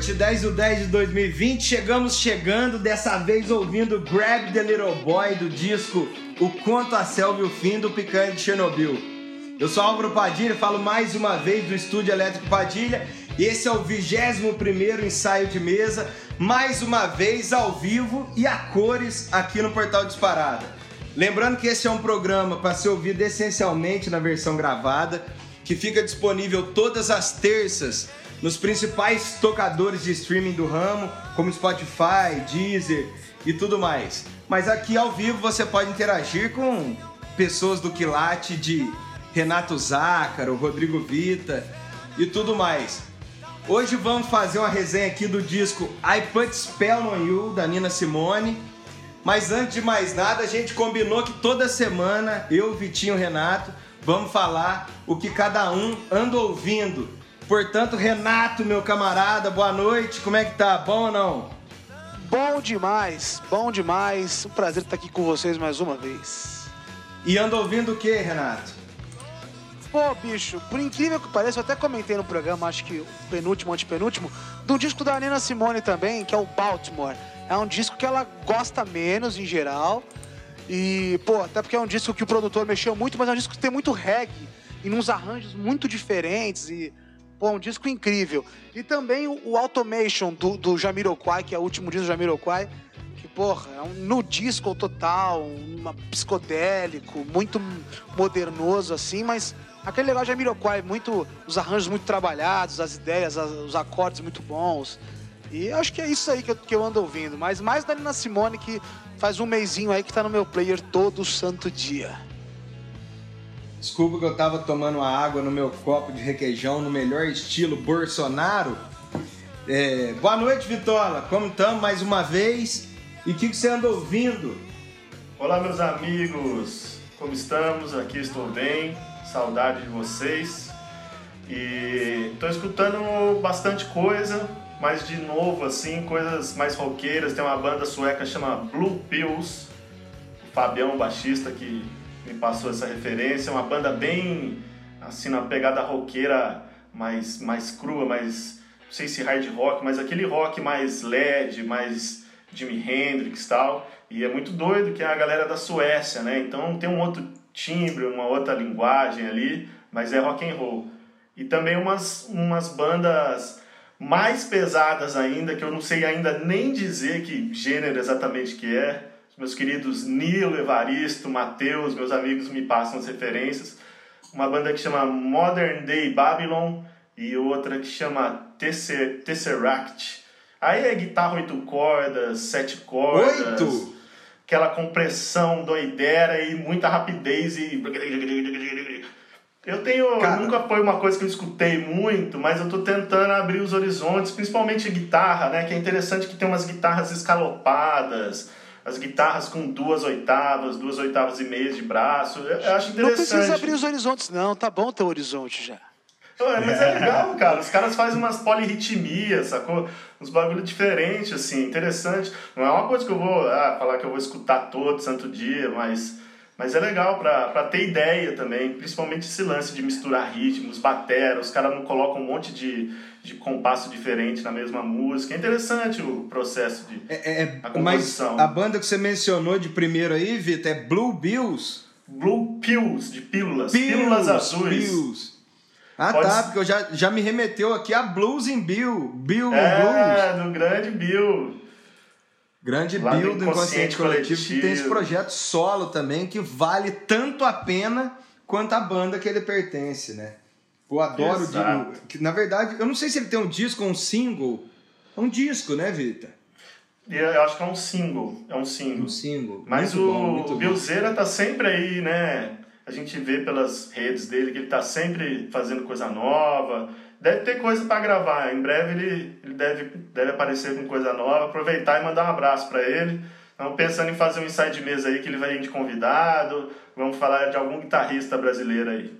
noite, 10 do 10 de 2020. Chegamos chegando, dessa vez ouvindo Grab the Little Boy do disco O Conto a Selva e o Fim do Picanha de Chernobyl. Eu sou Álvaro Padilha, falo mais uma vez do Estúdio Elétrico Padilha. Esse é o 21 ensaio de mesa, mais uma vez ao vivo e a cores aqui no Portal Disparada. Lembrando que esse é um programa para ser ouvido essencialmente na versão gravada, que fica disponível todas as terças nos principais tocadores de streaming do ramo, como Spotify, Deezer e tudo mais. Mas aqui ao vivo você pode interagir com pessoas do Quilate de Renato Zácaro, Rodrigo Vita e tudo mais. Hoje vamos fazer uma resenha aqui do disco I Put Spell on You, da Nina Simone. Mas antes de mais nada, a gente combinou que toda semana, eu, Vitinho e Renato, vamos falar o que cada um anda ouvindo Portanto, Renato, meu camarada, boa noite. Como é que tá? Bom ou não? Bom demais, bom demais. Um prazer estar aqui com vocês mais uma vez. E anda ouvindo o que, Renato? Pô, bicho, por incrível que pareça, eu até comentei no programa, acho que o penúltimo, antepenúltimo, do disco da Nina Simone também, que é o Baltimore. É um disco que ela gosta menos em geral. E, pô, até porque é um disco que o produtor mexeu muito, mas é um disco que tem muito reggae e uns arranjos muito diferentes e Pô, um disco incrível. E também o, Automation do, do Jamiroquai, que é o último disco do Jamiroquai, que, porra, é um no disco total, um psicodélico, muito modernoso, assim, mas aquele negócio de Jamiroquai, muito, os arranjos muito trabalhados, as ideias, as, os acordes muito bons. E acho que é isso aí que eu, que eu ando ouvindo. Mas mais da Nina Simone, que faz um mêsinho aí que tá no meu player todo santo dia. Desculpa que eu tava tomando a água no meu copo de requeijão no melhor estilo Bolsonaro. É, boa noite, Vitola. Como estamos mais uma vez? E o que, que você anda ouvindo? Olá, meus amigos. Como estamos? Aqui estou bem. Saudade de vocês. E estou escutando bastante coisa, mas de novo, assim, coisas mais roqueiras. Tem uma banda sueca chama Blue Pills. O Fabião, baixista, que me passou essa referência. Uma banda bem, assim, na pegada roqueira mais, mais crua, mais, não sei se hard rock, mas aquele rock mais LED, mais Jimi Hendrix e tal. E é muito doido que é a galera da Suécia, né? Então tem um outro timbre, uma outra linguagem ali, mas é rock and roll. E também umas, umas bandas mais pesadas ainda, que eu não sei ainda nem dizer que gênero exatamente que é, meus queridos Nilo, Evaristo, Matheus, meus amigos me passam as referências. Uma banda que chama Modern Day Babylon e outra que chama Tesser, Tesseract. Aí é guitarra oito cordas, sete cordas. Oito? Aquela compressão doidera e muita rapidez e... Eu tenho... Cara. Nunca foi uma coisa que eu escutei muito, mas eu tô tentando abrir os horizontes, principalmente guitarra, né? Que é interessante que tem umas guitarras escalopadas as guitarras com duas oitavas, duas oitavas e meia de braço. Eu, acho interessante. Não precisa abrir os horizontes, não. Tá bom ter horizonte já. Ué, mas é legal, cara. Os caras fazem umas polirritmias, sacou? Uns bagulho diferentes, assim, interessante. Não é uma coisa que eu vou ah, falar que eu vou escutar todo santo dia, mas, mas é legal pra, pra ter ideia também. Principalmente esse lance de misturar ritmos, batera. Os caras não colocam um monte de, de compasso diferente na mesma música. É interessante o processo de é, é, a composição. Mas a banda que você mencionou de primeiro aí, Vitor, é Blue Bills? Blue Pills, de pílulas. Pills, pílulas azuis. Pills. Ah, Pode... tá, porque eu já, já me remeteu aqui a Blues em Bill. Bill é, Blues. É, do grande Bill. Grande Lá Bill do Inconsciente Coletivo, coletivo, que tem esse projeto solo também, que vale tanto a pena quanto a banda que ele pertence, né? Eu adoro o que Na verdade, eu não sei se ele tem um disco ou um single. É um disco, né, Vita? Eu acho que é um single. É um single. Um single. Mas muito o, bom, o Bilzeira tá sempre aí, né? A gente vê pelas redes dele que ele tá sempre fazendo coisa nova. Deve ter coisa para gravar. Em breve ele, ele deve, deve aparecer com coisa nova. Aproveitar e mandar um abraço para ele. Estamos pensando em fazer um ensaio de mesa aí que ele vai de convidado. Vamos falar de algum guitarrista brasileiro aí.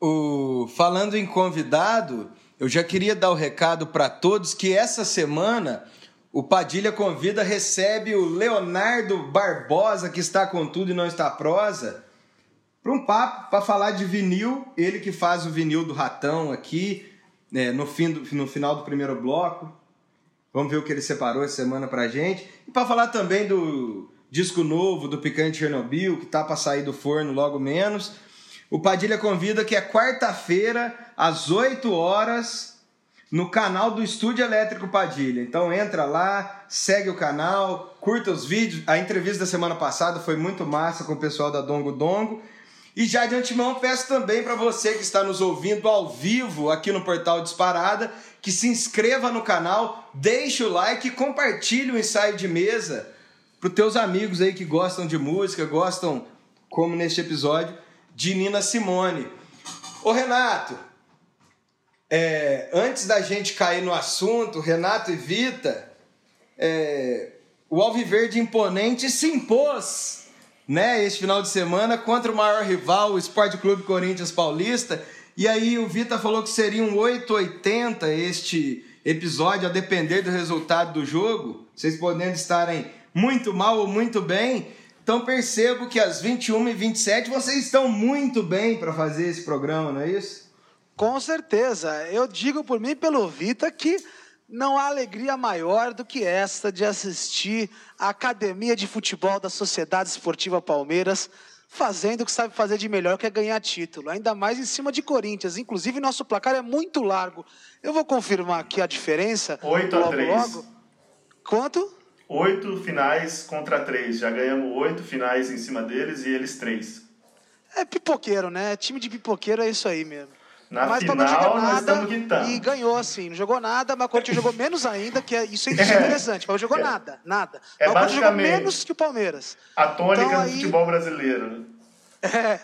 O, falando em convidado, eu já queria dar o recado para todos que essa semana o Padilha Convida recebe o Leonardo Barbosa, que está com tudo e não está prosa, para um papo para falar de vinil. Ele que faz o vinil do Ratão aqui, né, no, fim do, no final do primeiro bloco. Vamos ver o que ele separou essa semana pra gente. E para falar também do disco novo do Picante Chernobyl, que tá para sair do forno logo menos. O Padilha convida que é quarta-feira, às 8 horas, no canal do Estúdio Elétrico Padilha. Então entra lá, segue o canal, curta os vídeos. A entrevista da semana passada foi muito massa com o pessoal da Dongo Dongo. E já de antemão peço também para você que está nos ouvindo ao vivo aqui no Portal Disparada que se inscreva no canal, deixe o like e compartilhe o ensaio de mesa para os teus amigos aí que gostam de música, gostam, como neste episódio, de Nina Simone. Ô Renato, é, antes da gente cair no assunto, Renato e Vita, é, o Alviverde Imponente se impôs né, esse final de semana contra o maior rival, o Esporte Clube Corinthians Paulista. E aí o Vita falou que seria um 880 este episódio, a depender do resultado do jogo. Vocês podendo estarem muito mal ou muito bem. Então percebo que às 21h27 vocês estão muito bem para fazer esse programa, não é isso? Com certeza. Eu digo por mim e pelo Vita que não há alegria maior do que esta de assistir a Academia de Futebol da Sociedade Esportiva Palmeiras fazendo o que sabe fazer de melhor, que é ganhar título. Ainda mais em cima de Corinthians. Inclusive, nosso placar é muito largo. Eu vou confirmar aqui a diferença. 8 a 3. Logo. Quanto? Oito finais contra três. Já ganhamos oito finais em cima deles e eles três. É pipoqueiro, né? Time de pipoqueiro é isso aí mesmo. Na mas final, nós nada estamos gritando. E ganhou, assim. Não jogou nada, mas o Corinthians jogou menos ainda, que é, isso é, é interessante. Mas não jogou é. nada, nada. É mas jogou menos que o Palmeiras. A tônica então, do aí, futebol brasileiro. Né? É.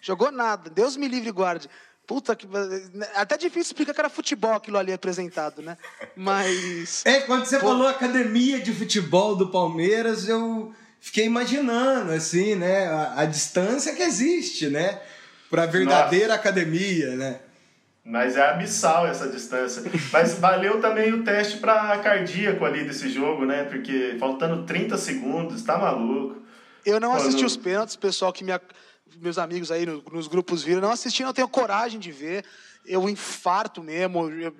Jogou nada. Deus me livre e guarde. Puta que. Até difícil explicar que era futebol aquilo ali apresentado, né? Mas. É, quando você Pô... falou academia de futebol do Palmeiras, eu fiquei imaginando, assim, né? A, a distância que existe, né? para a verdadeira Nossa. academia, né? Mas é abissal essa distância. Mas valeu também o teste para cardíaco ali desse jogo, né? Porque faltando 30 segundos, tá maluco. Eu não assisti os pênaltis, pessoal que me, meus amigos aí nos grupos viram, não assisti, não tenho coragem de ver. Eu infarto mesmo, eu,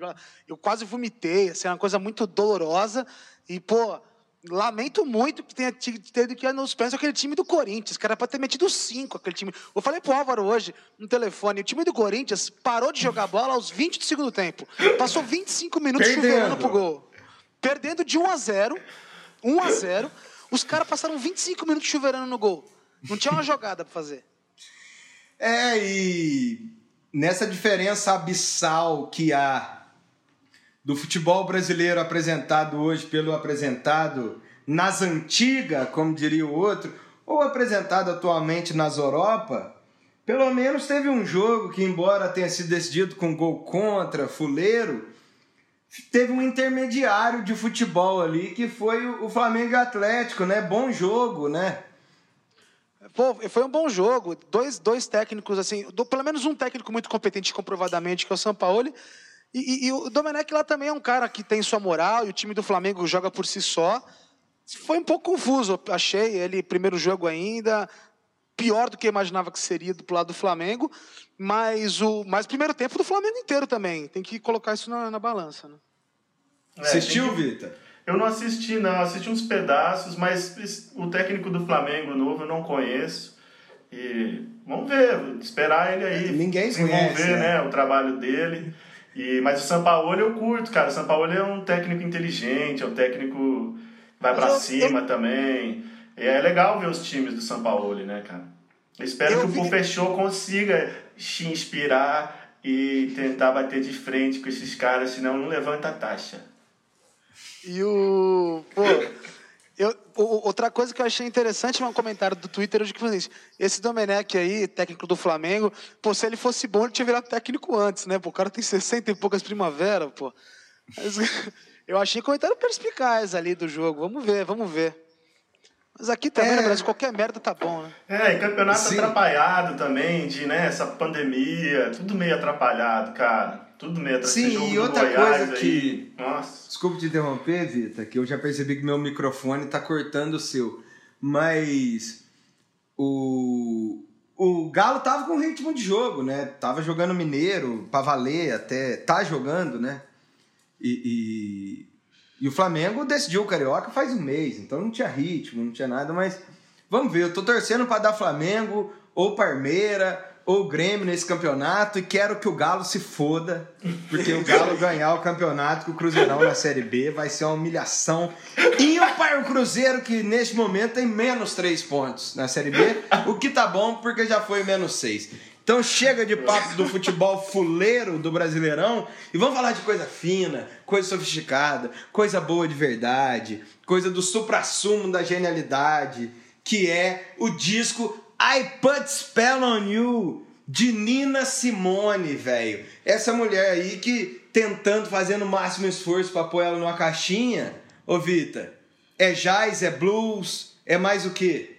eu quase vomitei, assim, é uma coisa muito dolorosa. E, pô, Lamento muito que tenha tido que ir nos pênaltis aquele time do Corinthians, que era para ter metido cinco aquele time. Eu falei pro Álvaro hoje, no telefone, o time do Corinthians parou de jogar bola aos 20 do segundo tempo. Passou 25 minutos Perdendo. chuveirando pro gol. Perdendo de 1 a 0 1 a 0 Os caras passaram 25 minutos chuveirando no gol. Não tinha uma jogada para fazer. É, e nessa diferença abissal que há do futebol brasileiro apresentado hoje pelo apresentado nas antigas, como diria o outro, ou apresentado atualmente nas Europa, pelo menos teve um jogo que, embora tenha sido decidido com gol contra, fuleiro, teve um intermediário de futebol ali que foi o Flamengo Atlético, né? Bom jogo, né? Pô, foi um bom jogo. Dois, dois técnicos, assim, do, pelo menos um técnico muito competente comprovadamente, que é o São Paulo, e, e, e, o Domenech lá também é um cara que tem sua moral e o time do Flamengo joga por si só. Foi um pouco confuso, achei ele primeiro jogo ainda, pior do que eu imaginava que seria do lado do Flamengo, mas o mas primeiro tempo do Flamengo inteiro também. Tem que colocar isso na, na balança, né? É, Assistiu, que... Vitor? Eu não assisti, não. Assisti uns pedaços, mas o técnico do Flamengo novo eu não conheço. E vamos ver, esperar ele aí. Ninguém conhece. Vamos ver, né? né, o trabalho dele. E, mas o Sampaoli eu curto, cara. O Sampaoli é um técnico inteligente, é um técnico que vai para cima eu... também. E é legal ver os times do Sampaoli, né, cara? Eu espero eu que vi... o Pufechou consiga te inspirar e tentar bater de frente com esses caras, senão não levanta a taxa. E o. Pô, eu, outra coisa que eu achei interessante um comentário do Twitter hoje que falou isso. Esse Domenech aí, técnico do Flamengo, pô, se ele fosse bom, ele tinha virado técnico antes, né? Pô, o cara tem 60 e poucas primavera, pô. Mas, eu achei comentário perspicaz ali do jogo. Vamos ver, vamos ver. Mas aqui também, é... no Brasil, qualquer merda tá bom, né? É, e campeonato Sim. atrapalhado também, de, né, essa pandemia, tudo meio atrapalhado, cara. Tudo atrapalhado. Sim, e outra coisa que... Nossa. Desculpa te interromper, Vita, que eu já percebi que meu microfone tá cortando o seu. Mas o, o Galo tava com ritmo de jogo, né? Tava jogando Mineiro, pra valer até. Tá jogando, né? E, e, e, o Flamengo decidiu o Carioca faz um mês, então não tinha ritmo, não tinha nada, mas vamos ver. Eu tô torcendo para dar Flamengo ou Parmeira ou Grêmio nesse campeonato e quero que o Galo se foda, porque o Galo ganhar o campeonato com o Cruzeirão na Série B vai ser uma humilhação. E o Cruzeiro, que neste momento tem menos três pontos na Série B, o que tá bom porque já foi menos seis. Então chega de papo do futebol fuleiro do Brasileirão e vamos falar de coisa fina, coisa sofisticada, coisa boa de verdade, coisa do supra-sumo da genialidade, que é o disco I Put Spell on You, de Nina Simone, velho. Essa mulher aí que tentando, fazendo o máximo esforço para pôr ela numa caixinha. Ô, Vita, é jazz, é blues, é mais o quê?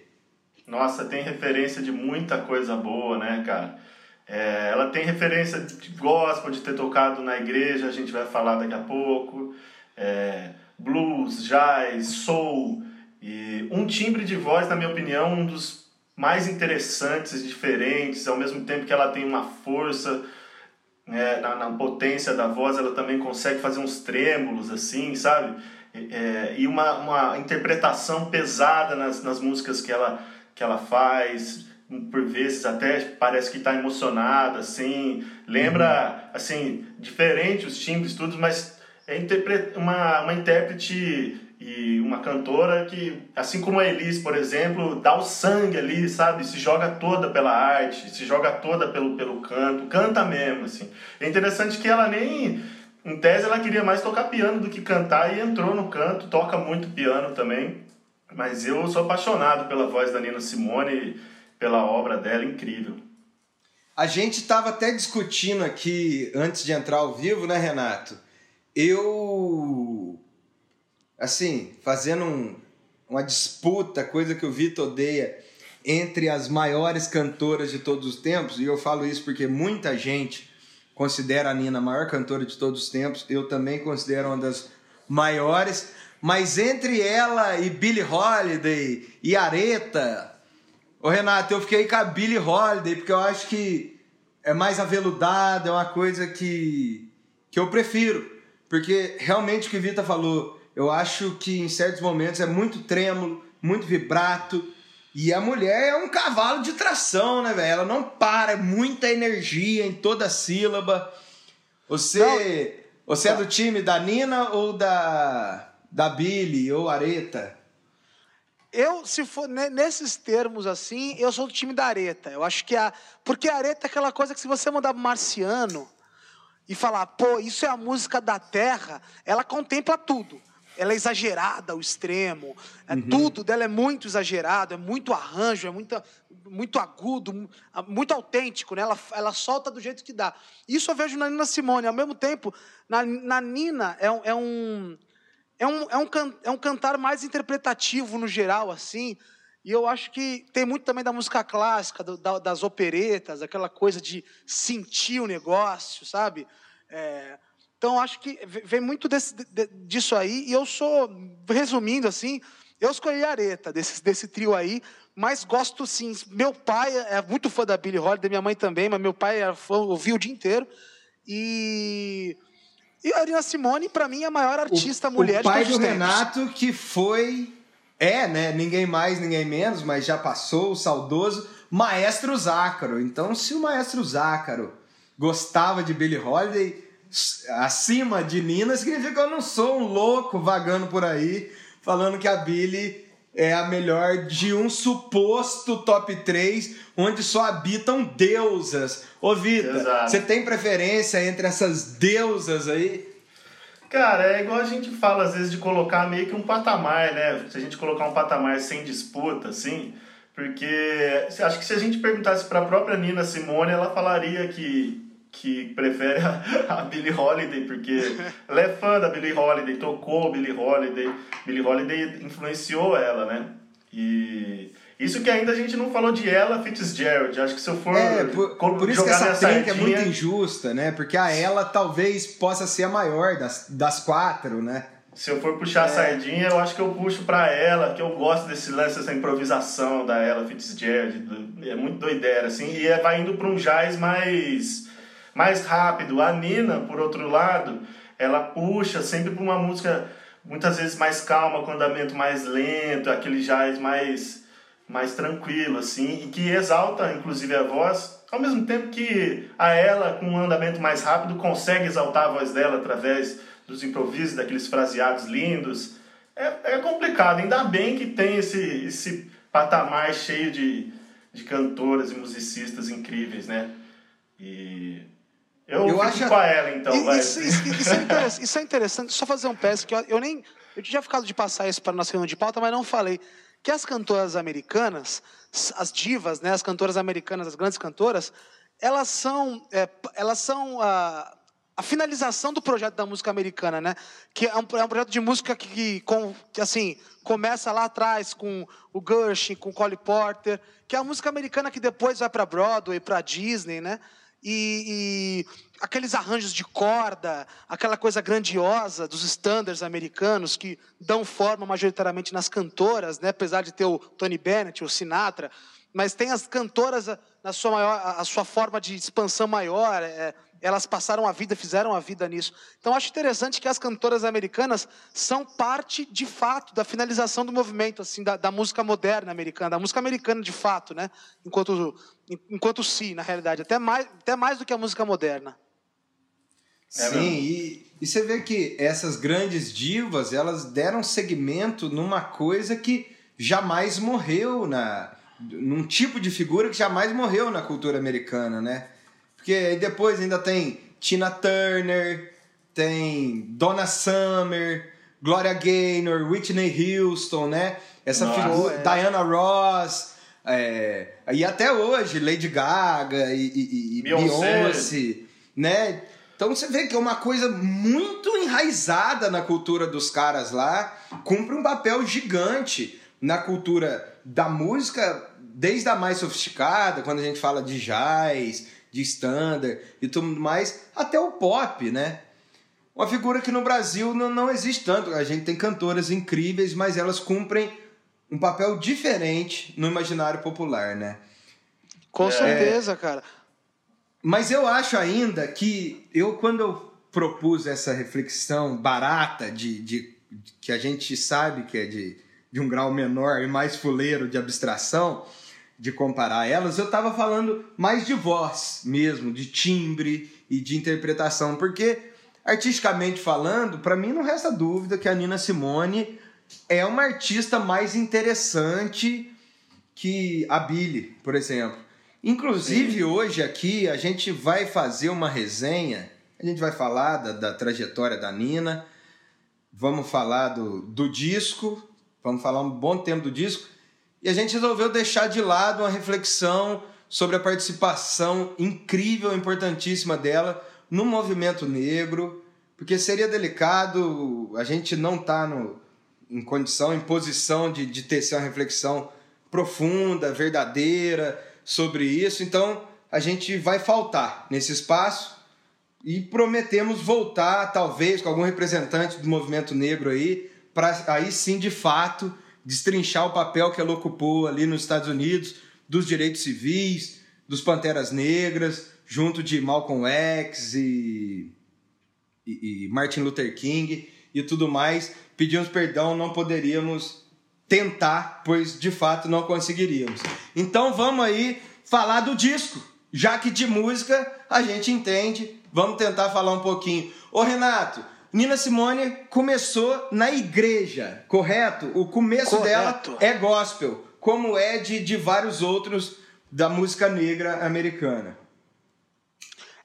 Nossa, tem referência de muita coisa boa, né, cara? É, ela tem referência de gospel, de ter tocado na igreja, a gente vai falar daqui a pouco. É, blues, jazz, soul. E um timbre de voz, na minha opinião, um dos mais interessantes e diferentes, ao mesmo tempo que ela tem uma força é, na, na, potência da voz, ela também consegue fazer uns trêmulos, assim, sabe? É, e uma, uma interpretação pesada nas, nas músicas que ela, que ela faz, por vezes até parece que está emocionada, assim, lembra, uhum. assim, diferente os timbres, tudo, mas é uma, uma intérprete e uma cantora que, assim como a Elis, por exemplo, dá o sangue ali, sabe? Se joga toda pela arte, se joga toda pelo, pelo canto, canta mesmo, assim. É interessante que ela nem, em tese, ela queria mais tocar piano do que cantar e entrou no canto, toca muito piano também. Mas eu sou apaixonado pela voz da Nina Simone, pela obra dela, incrível. A gente estava até discutindo aqui antes de entrar ao vivo, né, Renato? Eu assim, fazendo um, uma disputa, coisa que o Vitor odeia, entre as maiores cantoras de todos os tempos, e eu falo isso porque muita gente considera a Nina a maior cantora de todos os tempos, eu também considero uma das maiores, mas entre ela e Billie Holiday e Aretha, ô Renato, eu fiquei com a Billie Holiday, porque eu acho que é mais aveludada, é uma coisa que, que eu prefiro, porque realmente o que o Vitor falou, eu acho que em certos momentos é muito trêmulo, muito vibrato. E a mulher é um cavalo de tração, né, velho? Ela não para, é muita energia em toda sílaba. Você, não. você é do time da Nina ou da da Billy ou Areta? Eu, se for nesses termos assim, eu sou do time da Areta. Eu acho que a. Porque a Areta é aquela coisa que se você mandar marciano e falar, pô, isso é a música da Terra, ela contempla tudo ela é exagerada ao extremo. É, uhum. Tudo dela é muito exagerado, é muito arranjo, é muito, muito agudo, muito autêntico. Né? Ela, ela solta do jeito que dá. Isso eu vejo na Nina Simone. Ao mesmo tempo, na, na Nina é, é um. É um, é, um, é um cantar mais interpretativo no geral, assim. E eu acho que tem muito também da música clássica, do, da, das operetas, aquela coisa de sentir o negócio, sabe? É, então, acho que vem muito desse, disso aí. E eu sou, resumindo assim, eu escolhi a Areta, desse, desse trio aí, mas gosto sim. Meu pai é muito fã da Billie Holiday, minha mãe também, mas meu pai era fã, ouvia o dia inteiro. E. E a Arina Simone, para mim, é a maior artista o, mulher o pai do Renato, que foi. É, né? Ninguém mais, ninguém menos, mas já passou, o saudoso Maestro Zácaro. Então, se o Maestro Zácaro gostava de Billie Holiday acima de Nina significa que eu não sou um louco vagando por aí falando que a Billy é a melhor de um suposto top 3 onde só habitam deusas. Ô Vita, você tem preferência entre essas deusas aí? Cara, é igual a gente fala às vezes de colocar meio que um patamar, né? Se a gente colocar um patamar sem disputa, assim, porque acho que se a gente perguntasse para a própria Nina Simone, ela falaria que que prefere a, a Billie Holiday, porque ela é fã da Billie Holiday, tocou Billie Holiday, Billie Holiday influenciou ela, né? E isso que ainda a gente não falou de ela Fitzgerald. Acho que se eu for. É, por, por isso que essa trinca é muito injusta, né? Porque a ela talvez possa ser a maior das, das quatro, né? Se eu for puxar é. a sardinha, eu acho que eu puxo para ela, que eu gosto desse lance, dessa improvisação da ela Fitzgerald, É muito doideira, assim, e é, vai indo para um jazz mais, mais rápido. A Nina, por outro lado, ela puxa sempre para uma música muitas vezes mais calma, com andamento mais lento, aquele jazz mais, mais tranquilo, assim, e que exalta, inclusive, a voz, ao mesmo tempo que a ela, com um andamento mais rápido, consegue exaltar a voz dela através dos improvisos, daqueles fraseados lindos. É, é complicado, ainda bem que tem esse, esse patamar cheio de, de cantoras e musicistas incríveis, né? E eu, eu acho com a ela, então. vai. Isso, isso, isso, é isso, é interessante. Só fazer um PS que eu, eu, nem. Eu tinha ficado de passar isso para nossa reunião de pauta, mas não falei. Que as cantoras americanas, as divas, né, as cantoras americanas, as grandes cantoras, elas são, é, elas são a, a, finalização do projeto da música americana, né? Que é um, é um projeto de música que, que, com, que, assim, começa lá atrás com o Gershwin, com o Cole Porter, que é a música americana que depois vai para Broadway, para Disney, né? E, e, aqueles arranjos de corda, aquela coisa grandiosa dos standards americanos que dão forma majoritariamente nas cantoras, né? apesar de ter o Tony Bennett, o Sinatra, mas tem as cantoras na sua maior, a sua forma de expansão maior. É, elas passaram a vida, fizeram a vida nisso. Então, acho interessante que as cantoras americanas são parte, de fato, da finalização do movimento, assim, da, da música moderna americana, da música americana de fato, né? Enquanto, enquanto si, na realidade, até mais, até mais do que a música moderna. É Sim, e, e você vê que essas grandes divas, elas deram segmento numa coisa que jamais morreu na num tipo de figura que jamais morreu na cultura americana, né? Porque depois ainda tem Tina Turner, tem Donna Summer, Gloria Gaynor, Whitney Houston, né? Essa Nossa, figura, é. Diana Ross, é, e até hoje Lady Gaga e, e, e Beyoncé. Beyoncé, né? Então você vê que é uma coisa muito enraizada na cultura dos caras lá, cumpre um papel gigante na cultura da música, desde a mais sofisticada, quando a gente fala de jazz, de standard e tudo mais, até o pop, né? Uma figura que no Brasil não, não existe tanto. A gente tem cantoras incríveis, mas elas cumprem um papel diferente no imaginário popular, né? Com é... certeza, cara. Mas eu acho ainda que eu, quando eu propus essa reflexão barata de, de, que a gente sabe que é de, de um grau menor e mais fuleiro de abstração, de comparar elas, eu estava falando mais de voz mesmo, de timbre e de interpretação, porque artisticamente falando, para mim não resta dúvida que a Nina Simone é uma artista mais interessante que a Billie, por exemplo. Inclusive Sim. hoje aqui a gente vai fazer uma resenha, a gente vai falar da, da trajetória da Nina, vamos falar do, do disco, vamos falar um bom tempo do disco, e a gente resolveu deixar de lado uma reflexão sobre a participação incrível, importantíssima dela no movimento negro, porque seria delicado a gente não estar tá em condição, em posição de, de ter uma reflexão profunda, verdadeira sobre isso. Então a gente vai faltar nesse espaço e prometemos voltar, talvez, com algum representante do movimento negro aí, para aí sim de fato destrinchar o papel que ela ocupou ali nos Estados Unidos, dos direitos civis, dos Panteras Negras, junto de Malcolm X e, e, e Martin Luther King e tudo mais. Pedimos perdão, não poderíamos tentar, pois de fato não conseguiríamos. Então vamos aí falar do disco, já que de música a gente entende, vamos tentar falar um pouquinho. Ô Renato, Nina Simone começou na igreja, correto? O começo correto. dela é gospel, como é de, de vários outros da música negra americana.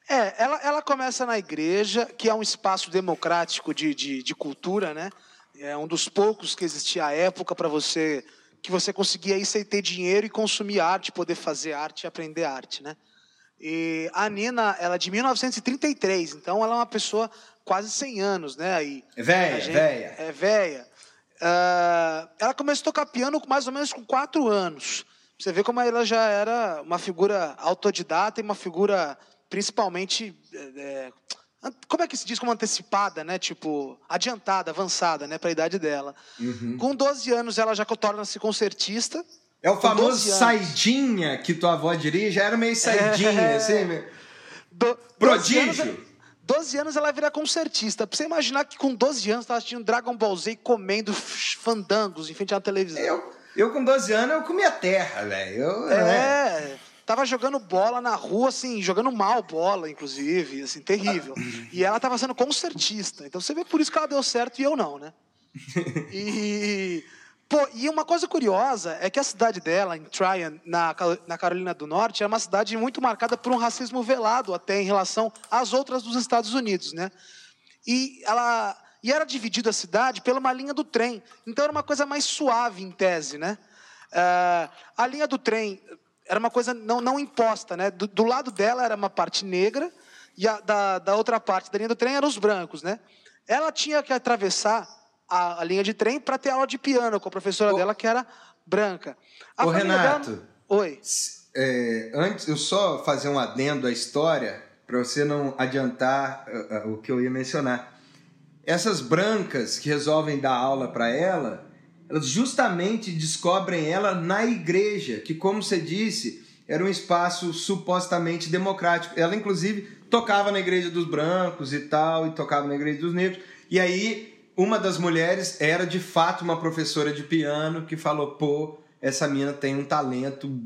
É, ela, ela começa na igreja, que é um espaço democrático de, de, de cultura, né? É um dos poucos que existia à época para você que você conseguia ir sem ter dinheiro e consumir arte, poder fazer arte e aprender arte, né? E a Nina, ela é de 1933, então ela é uma pessoa quase 100 anos, né? E é velha, gente, velha. É velha. Uh, ela começou a tocar piano mais ou menos com 4 anos. Você vê como ela já era uma figura autodidata e uma figura principalmente. É, como é que se diz como antecipada, né? Tipo, adiantada, avançada, né? Para a idade dela. Uhum. Com 12 anos ela já torna-se concertista. É o famoso saidinha que tua avó dirige, era meio saidinha, é... assim. Do, Prodígio. 12 anos ela vira concertista. Pra você imaginar que com 12 anos tava assistindo Dragon Ball Z comendo fandangos em frente à televisão. Eu, eu com 12 anos eu comia terra, velho. É, né? tava jogando bola na rua, assim, jogando mal bola, inclusive, assim, terrível. e ela tava sendo concertista. Então você vê por isso que ela deu certo e eu não, né? E Pô, e uma coisa curiosa é que a cidade dela, em Tryon, na, na Carolina do Norte, é uma cidade muito marcada por um racismo velado até em relação às outras dos Estados Unidos, né? E ela e era dividida a cidade pela uma linha do trem, então era uma coisa mais suave em tese, né? Uh, a linha do trem era uma coisa não, não imposta, né? Do, do lado dela era uma parte negra e a, da, da outra parte da linha do trem eram os brancos, né? Ela tinha que atravessar a, a linha de trem para ter aula de piano com a professora dela, que era branca. A Ô, Renato. Dela... Oi. É, antes, eu só fazer um adendo à história, para você não adiantar uh, uh, o que eu ia mencionar. Essas brancas que resolvem dar aula para ela, elas justamente descobrem ela na igreja, que, como você disse, era um espaço supostamente democrático. Ela, inclusive, tocava na igreja dos brancos e tal, e tocava na igreja dos negros. E aí uma das mulheres era de fato uma professora de piano que falou: pô, essa mina tem um talento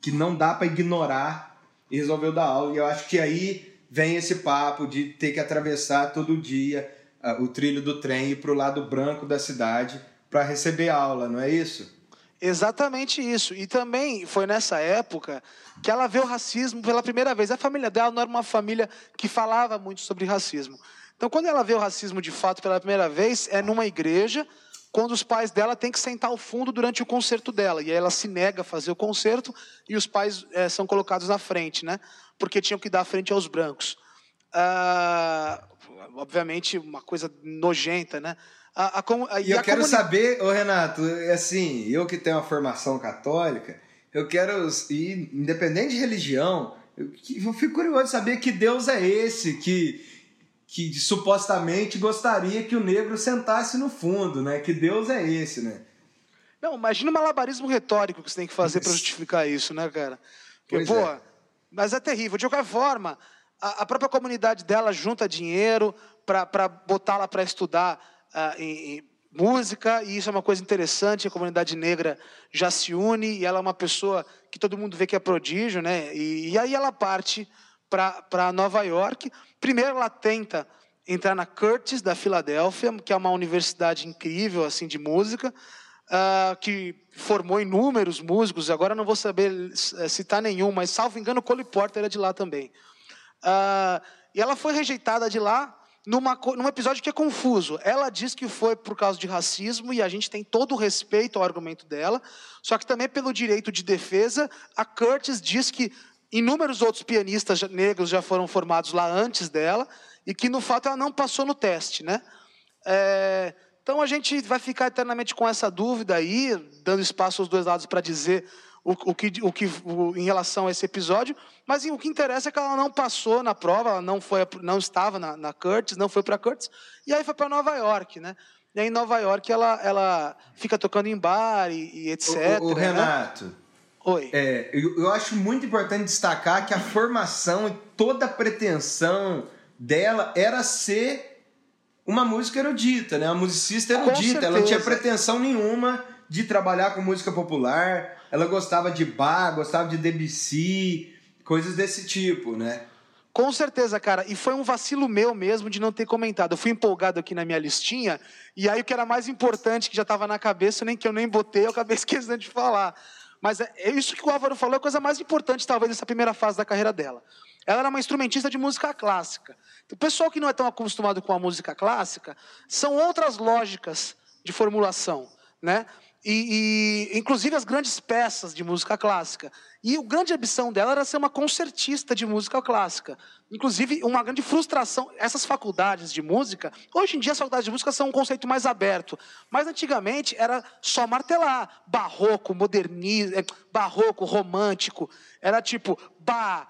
que não dá para ignorar e resolveu dar aula. E eu acho que aí vem esse papo de ter que atravessar todo dia uh, o trilho do trem e ir para o lado branco da cidade para receber aula, não é isso? Exatamente isso. E também foi nessa época que ela vê o racismo pela primeira vez. A família dela não era uma família que falava muito sobre racismo. Então, quando ela vê o racismo de fato pela primeira vez, é numa igreja, quando os pais dela têm que sentar ao fundo durante o concerto dela. E aí ela se nega a fazer o concerto e os pais é, são colocados na frente, né? Porque tinham que dar frente aos brancos. Ah, obviamente, uma coisa nojenta, né? A, a, a, e eu quero comuni... saber, ô Renato, assim, eu que tenho uma formação católica, eu quero, e, independente de religião, eu, eu fico curioso de saber que Deus é esse que que supostamente gostaria que o negro sentasse no fundo, né? Que Deus é esse, né? Não, imagina o malabarismo retórico que você tem que fazer para justificar isso, né, cara? Porque, pô, é. mas é terrível. De qualquer forma, a, a própria comunidade dela junta dinheiro para botá-la para estudar uh, em, em música, e isso é uma coisa interessante, a comunidade negra já se une, e ela é uma pessoa que todo mundo vê que é prodígio, né? E, e aí ela parte para Nova York. Primeiro ela tenta entrar na Curtis da Filadélfia, que é uma universidade incrível assim de música, uh, que formou inúmeros músicos. Agora não vou saber eh, citar nenhum, mas salvo engano, Cole Porter é de lá também. Uh, e ela foi rejeitada de lá numa, num episódio que é confuso. Ela diz que foi por causa de racismo e a gente tem todo o respeito ao argumento dela, só que também pelo direito de defesa, a Curtis diz que Inúmeros outros pianistas negros já foram formados lá antes dela e que, no fato, ela não passou no teste, né? É, então a gente vai ficar eternamente com essa dúvida aí, dando espaço aos dois lados para dizer o, o, que, o que o, em relação a esse episódio, mas o que interessa é que ela não passou na prova, ela não foi, não estava na, na Curtis, não foi para Curtis, e aí foi para Nova York, né? E aí em Nova York ela, ela fica tocando em bar e, e etc. O, o né? Renato, Oi. É, eu, eu acho muito importante destacar que a formação e toda a pretensão dela era ser uma música erudita, né? Uma musicista erudita. Ela não tinha pretensão nenhuma de trabalhar com música popular. Ela gostava de bar, gostava de Debussy, coisas desse tipo, né? Com certeza, cara. E foi um vacilo meu mesmo de não ter comentado. Eu fui empolgado aqui na minha listinha, e aí o que era mais importante, que já estava na cabeça, nem que eu nem botei, eu acabei esquecendo de falar. Mas é, é isso que o Álvaro falou, é a coisa mais importante, talvez, nessa primeira fase da carreira dela. Ela era uma instrumentista de música clássica. O pessoal que não é tão acostumado com a música clássica, são outras lógicas de formulação, né? E, e, inclusive as grandes peças de música clássica. E o grande ambição dela era ser uma concertista de música clássica. Inclusive, uma grande frustração. Essas faculdades de música, hoje em dia as faculdades de música são um conceito mais aberto. Mas antigamente era só martelar. Barroco, modernismo, eh, barroco, romântico. Era tipo, bah,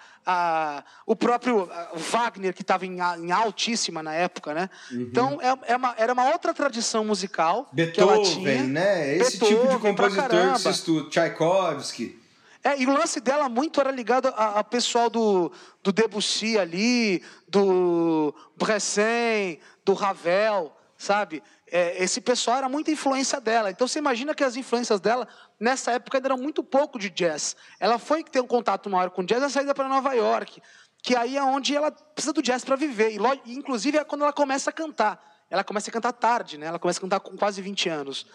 o próprio Wagner, que estava em, em, altíssima na época, né? Uhum. Então, é, é uma, era uma outra tradição musical. Beethoven, né? Esse Beethoven, tipo de compositor que se estuda. Tchaikovsky. É, e o lance dela muito era ligado a, a pessoal do, do Debussy ali, do Bresson, do Ravel, sabe? É, esse pessoal era muita influência dela. Então você imagina que as influências dela, nessa época, ainda eram muito pouco de jazz. Ela foi ter um contato maior com jazz na saída para Nova York, que aí é onde ela precisa do jazz para viver. E, inclusive é quando ela começa a cantar. Ela começa a cantar tarde, né? Ela começa a cantar com quase 20 anos.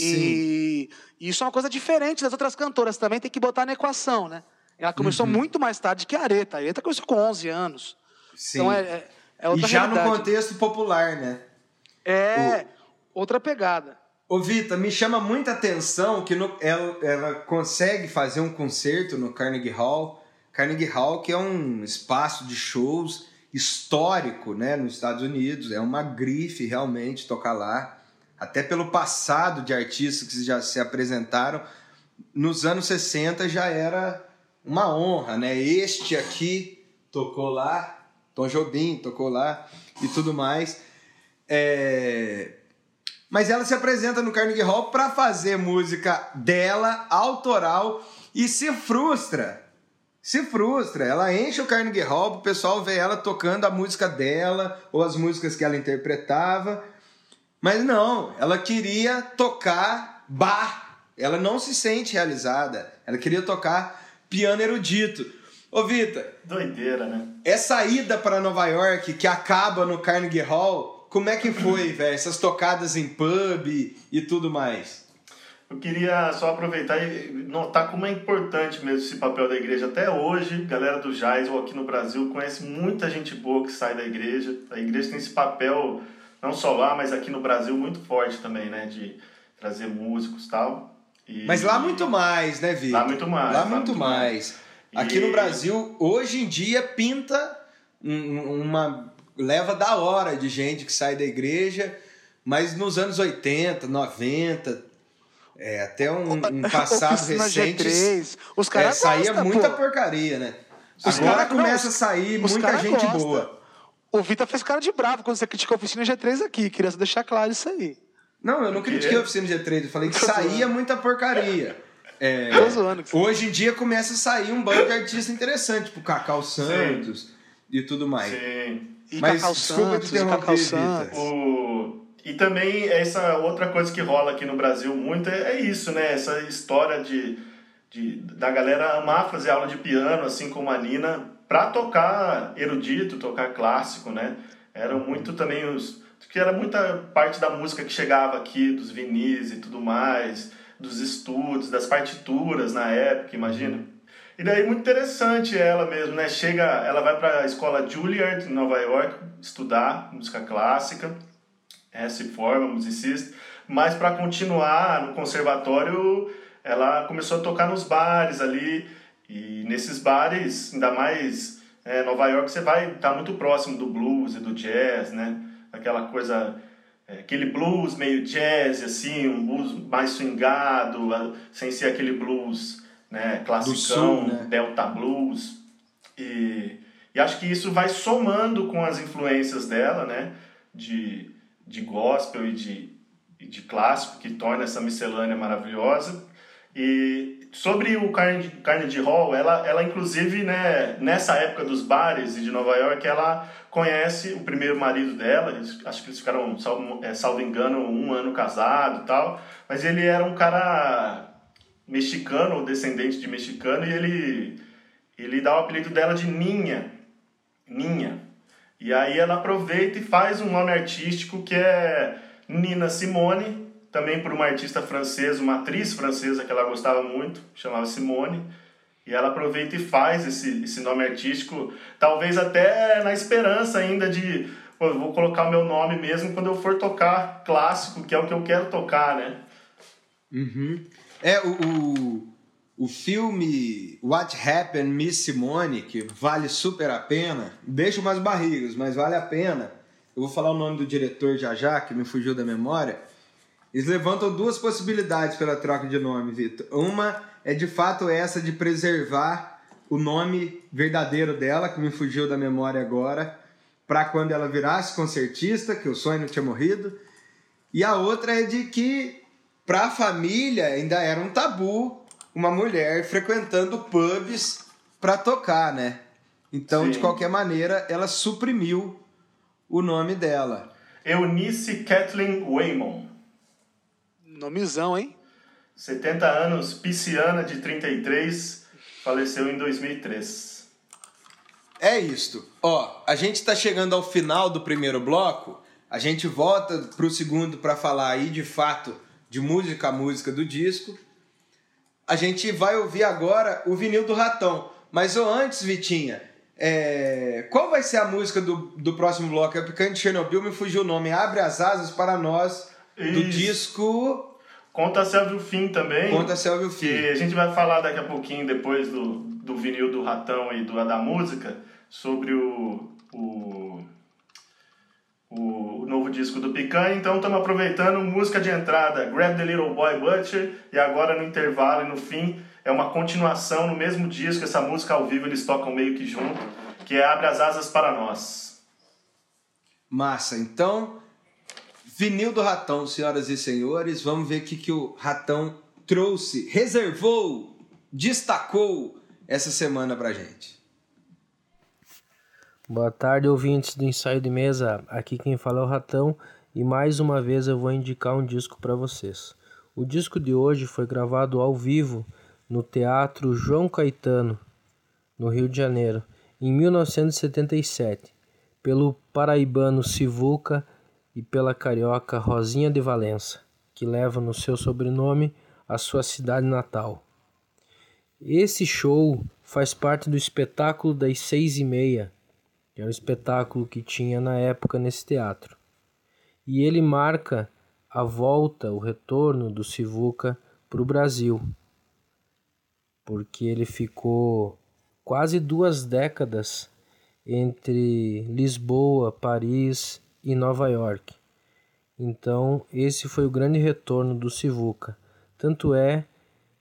E, e, isso é uma coisa diferente das outras cantoras também, tem que botar na equação, né? Ela começou uhum. muito mais tarde que a Areta. A Areta começou com 11 anos. Sim. Então é, é, é outra E já realidade. no contexto popular, né? É, o... outra pegada. Ô, Vita, me chama muita atenção que no, ela, ela consegue fazer um concerto no Carnegie Hall. Carnegie Hall, que é um espaço de shows histórico né, nos Estados Unidos, é uma grife realmente tocar lá até pelo passado de artistas que já se apresentaram, nos anos 60 já era uma honra, né? Este aqui tocou lá, Tom Jobim tocou lá e tudo mais. É... Mas ela se apresenta no Carnegie Hall para fazer música dela, autoral, e se frustra. Se frustra. Ela enche o Carnegie Hall, o pessoal vê ela tocando a música dela ou as músicas que ela interpretava mas não, ela queria tocar bar. Ela não se sente realizada. Ela queria tocar piano erudito. Ô, Vita. Doideira, né? Essa ida para Nova York que acaba no Carnegie Hall, como é que foi, velho? Essas tocadas em pub e tudo mais. Eu queria só aproveitar e notar como é importante mesmo esse papel da igreja. Até hoje, galera do ou aqui no Brasil conhece muita gente boa que sai da igreja. A igreja tem esse papel não só lá, mas aqui no Brasil muito forte também, né? De trazer músicos tal. e tal. Mas lá muito mais, né, Vitor? Lá muito mais. Lá, lá muito, muito mais. mais. Aqui e... no Brasil, hoje em dia, pinta uma leva da hora de gente que sai da igreja, mas nos anos 80, 90, é, até um, um passado recente. G3, os caras é, saía muita pô. porcaria, né? Os Agora começa a sair muita gente gosta. boa. O Vitor fez cara de bravo quando você criticou a oficina G3 aqui. Queria deixar claro isso aí. Não, eu não critiquei a oficina G3. Eu falei que saía muita porcaria. É, zoando, hoje em dia começa a sair um bando de artistas interessantes, tipo Cacau Santos Sim. e tudo mais. Sim. E Mas Cacau desculpa Santos, interromper, Cacau Santos. O... E também essa outra coisa que rola aqui no Brasil muito é, é isso, né? Essa história de, de da galera amar fazer aula de piano, assim como a Nina para tocar erudito, tocar clássico, né? Eram muito também os que era muita parte da música que chegava aqui dos vinis e tudo mais, dos estudos, das partituras na época, imagina. E daí muito interessante ela mesmo, né? Chega, ela vai para a escola Juilliard em Nova York estudar música clássica, é, se forma musicista, mas para continuar no conservatório, ela começou a tocar nos bares ali e nesses bares, ainda mais é, Nova York, você vai estar tá muito próximo do blues e do jazz, né? Aquela coisa, é, aquele blues meio jazz, assim, um blues mais swingado, sem ser aquele blues né, classicão, né? delta blues. E, e acho que isso vai somando com as influências dela, né? De, de gospel e de, e de clássico, que torna essa miscelânea maravilhosa. E sobre o Carnegie Hall, ela, ela inclusive, né, nessa época dos bares de Nova York, ela conhece o primeiro marido dela, acho que eles ficaram, salvo, é, salvo engano, um ano casado e tal, mas ele era um cara mexicano, ou descendente de mexicano, e ele, ele dá o apelido dela de Ninha, Ninha. E aí ela aproveita e faz um nome artístico que é Nina Simone, também por uma artista francesa, uma atriz francesa que ela gostava muito, chamava Simone. E ela aproveita e faz esse, esse nome artístico, talvez até na esperança ainda de, pô, vou colocar o meu nome mesmo quando eu for tocar clássico, que é o que eu quero tocar, né? Uhum. É, o, o, o filme What Happened Miss Simone, que vale super a pena, deixa umas barrigas, mas vale a pena. Eu vou falar o nome do diretor já já, que me fugiu da memória. Eles levantam duas possibilidades pela troca de nome, Vitor. Uma é de fato essa de preservar o nome verdadeiro dela, que me fugiu da memória agora, para quando ela virasse concertista, que o sonho não tinha morrido. E a outra é de que para a família ainda era um tabu uma mulher frequentando pubs para tocar, né? Então, Sim. de qualquer maneira, ela suprimiu o nome dela. Eunice Kathleen Waymon. Nomezão, hein? 70 anos, pisciana de 33, faleceu em 2003. É isto. Ó, a gente está chegando ao final do primeiro bloco. A gente volta pro segundo para falar aí de fato de música a música do disco. A gente vai ouvir agora o vinil do Ratão. Mas ou antes, Vitinha, é... qual vai ser a música do, do próximo bloco? É Picante Chernobyl, me fugiu o nome. Abre as asas para nós do Isso. disco. Conta Selva o Fim também. Conta Selva o Fim. Que a gente vai falar daqui a pouquinho, depois do, do vinil do Ratão e do, da música, sobre o, o o novo disco do Picanha, então estamos aproveitando música de entrada, Grab the Little Boy Butcher, e agora no intervalo e no fim é uma continuação no mesmo disco, essa música ao vivo eles tocam meio que junto, que é Abre as Asas para Nós. Massa, então, vinil do Ratão, senhoras e senhores, vamos ver o que, que o Ratão trouxe, reservou, destacou essa semana pra gente. Boa tarde, ouvintes do ensaio de mesa. Aqui quem fala é o Ratão e mais uma vez eu vou indicar um disco para vocês. O disco de hoje foi gravado ao vivo no Teatro João Caetano, no Rio de Janeiro, em 1977, pelo paraibano Sivuca e pela carioca Rosinha de Valença, que leva no seu sobrenome a sua cidade natal. Esse show faz parte do espetáculo das seis e meia que é um espetáculo que tinha na época nesse teatro. E ele marca a volta, o retorno do Sivuca para o Brasil, porque ele ficou quase duas décadas entre Lisboa, Paris e Nova York. Então, esse foi o grande retorno do Sivuca. Tanto é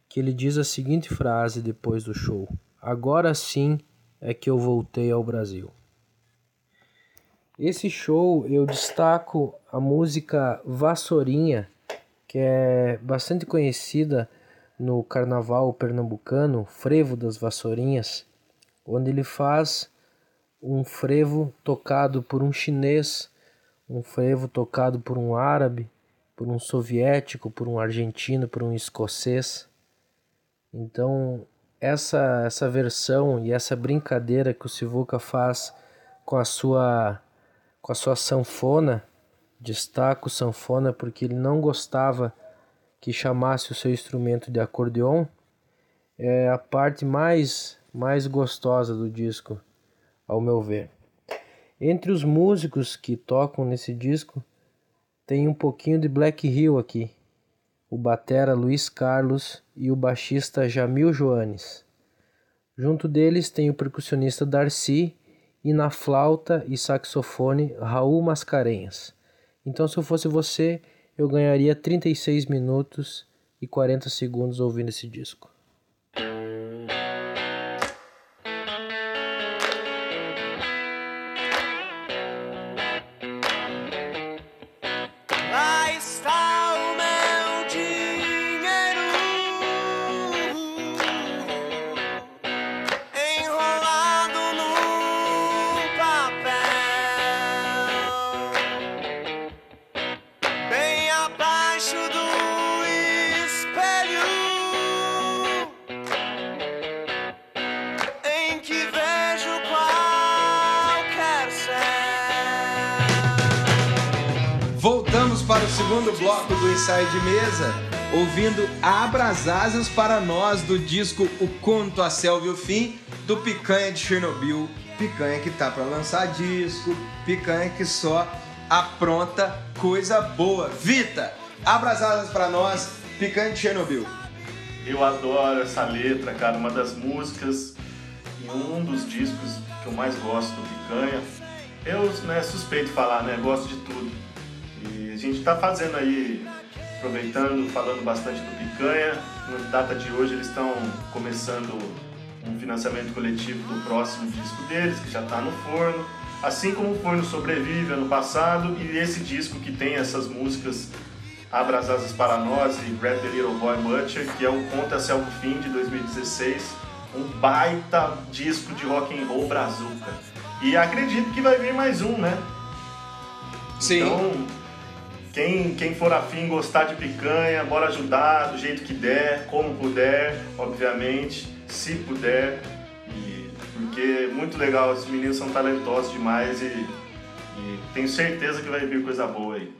que ele diz a seguinte frase depois do show: Agora sim é que eu voltei ao Brasil. Esse show eu destaco a música Vassourinha, que é bastante conhecida no carnaval pernambucano, Frevo das Vassourinhas, onde ele faz um frevo tocado por um chinês, um frevo tocado por um árabe, por um soviético, por um argentino, por um escocês. Então, essa essa versão e essa brincadeira que o Sivuca faz com a sua com a sua sanfona, destaco sanfona porque ele não gostava que chamasse o seu instrumento de acordeon, é a parte mais, mais gostosa do disco, ao meu ver. Entre os músicos que tocam nesse disco, tem um pouquinho de Black Hill aqui. O batera Luiz Carlos e o baixista Jamil Joanes. Junto deles tem o percussionista Darcy e na flauta e saxofone Raul Mascarenhas. Então, se eu fosse você, eu ganharia 36 minutos e 40 segundos ouvindo esse disco. Segundo bloco do ensaio de mesa, ouvindo Abra as Asas para Nós do disco O Conto, a Selva e o Fim, do Picanha de Chernobyl. Picanha que tá para lançar disco, picanha que só apronta coisa boa. Vita, abra as asas para nós, Picanha de Chernobyl. Eu adoro essa letra, cara, uma das músicas e um dos discos que eu mais gosto do Picanha. Eu, né, suspeito falar, né, gosto de tudo. A gente tá fazendo aí, aproveitando, falando bastante do Picanha. Na data de hoje eles estão começando um financiamento coletivo do próximo disco deles, que já está no forno. Assim como foi no Sobrevive ano passado, e esse disco que tem essas músicas Abra as Asas para Nós e Grab the Little Boy Butcher, que é o Conta-se ao Fim de 2016, um baita disco de rock and roll brazuca. E acredito que vai vir mais um, né? Sim. Então, quem, quem for afim gostar de picanha, bora ajudar do jeito que der, como puder, obviamente, se puder. E, porque é muito legal, esses meninos são talentosos demais e, e tenho certeza que vai vir coisa boa aí.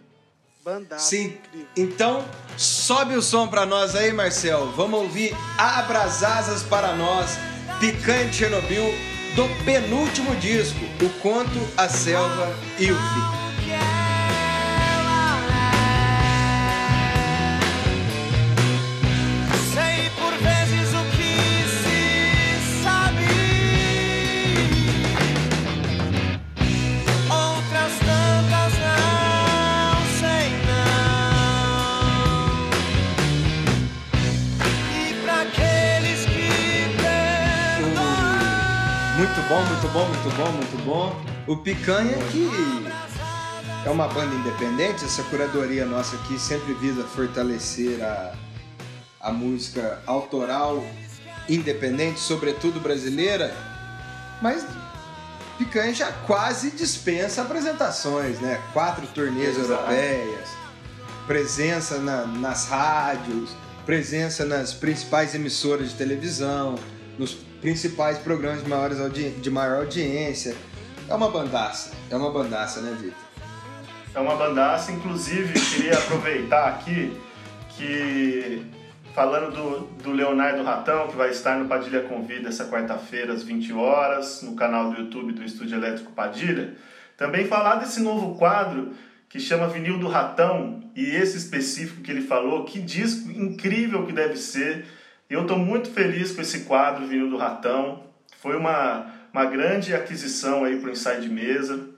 Bandaço. Sim. Então, sobe o som pra nós aí, Marcel. Vamos ouvir Abra as Asas para Nós, Picanha de Chernobyl, do penúltimo disco, O Conto, a Selva e o Fim. Bom, muito bom, muito bom, muito bom. O Picanha que é uma banda independente, essa curadoria nossa aqui sempre visa fortalecer a, a música autoral independente, sobretudo brasileira, mas Picanha já quase dispensa apresentações, né? Quatro turnês Exato. europeias, presença na- nas rádios, presença nas principais emissoras de televisão, nos principais programas de, maiores de maior audiência. É uma bandaça, é uma bandaça, né, Vitor? É uma bandaça, inclusive, queria aproveitar aqui que, falando do, do Leonardo Ratão, que vai estar no Padilha Convida essa quarta-feira às 20 horas, no canal do YouTube do Estúdio Elétrico Padilha, também falar desse novo quadro que chama Vinil do Ratão, e esse específico que ele falou, que disco incrível que deve ser. Eu estou muito feliz com esse quadro, Vinil do Ratão. Foi uma, uma grande aquisição aí para o Inside Mesa.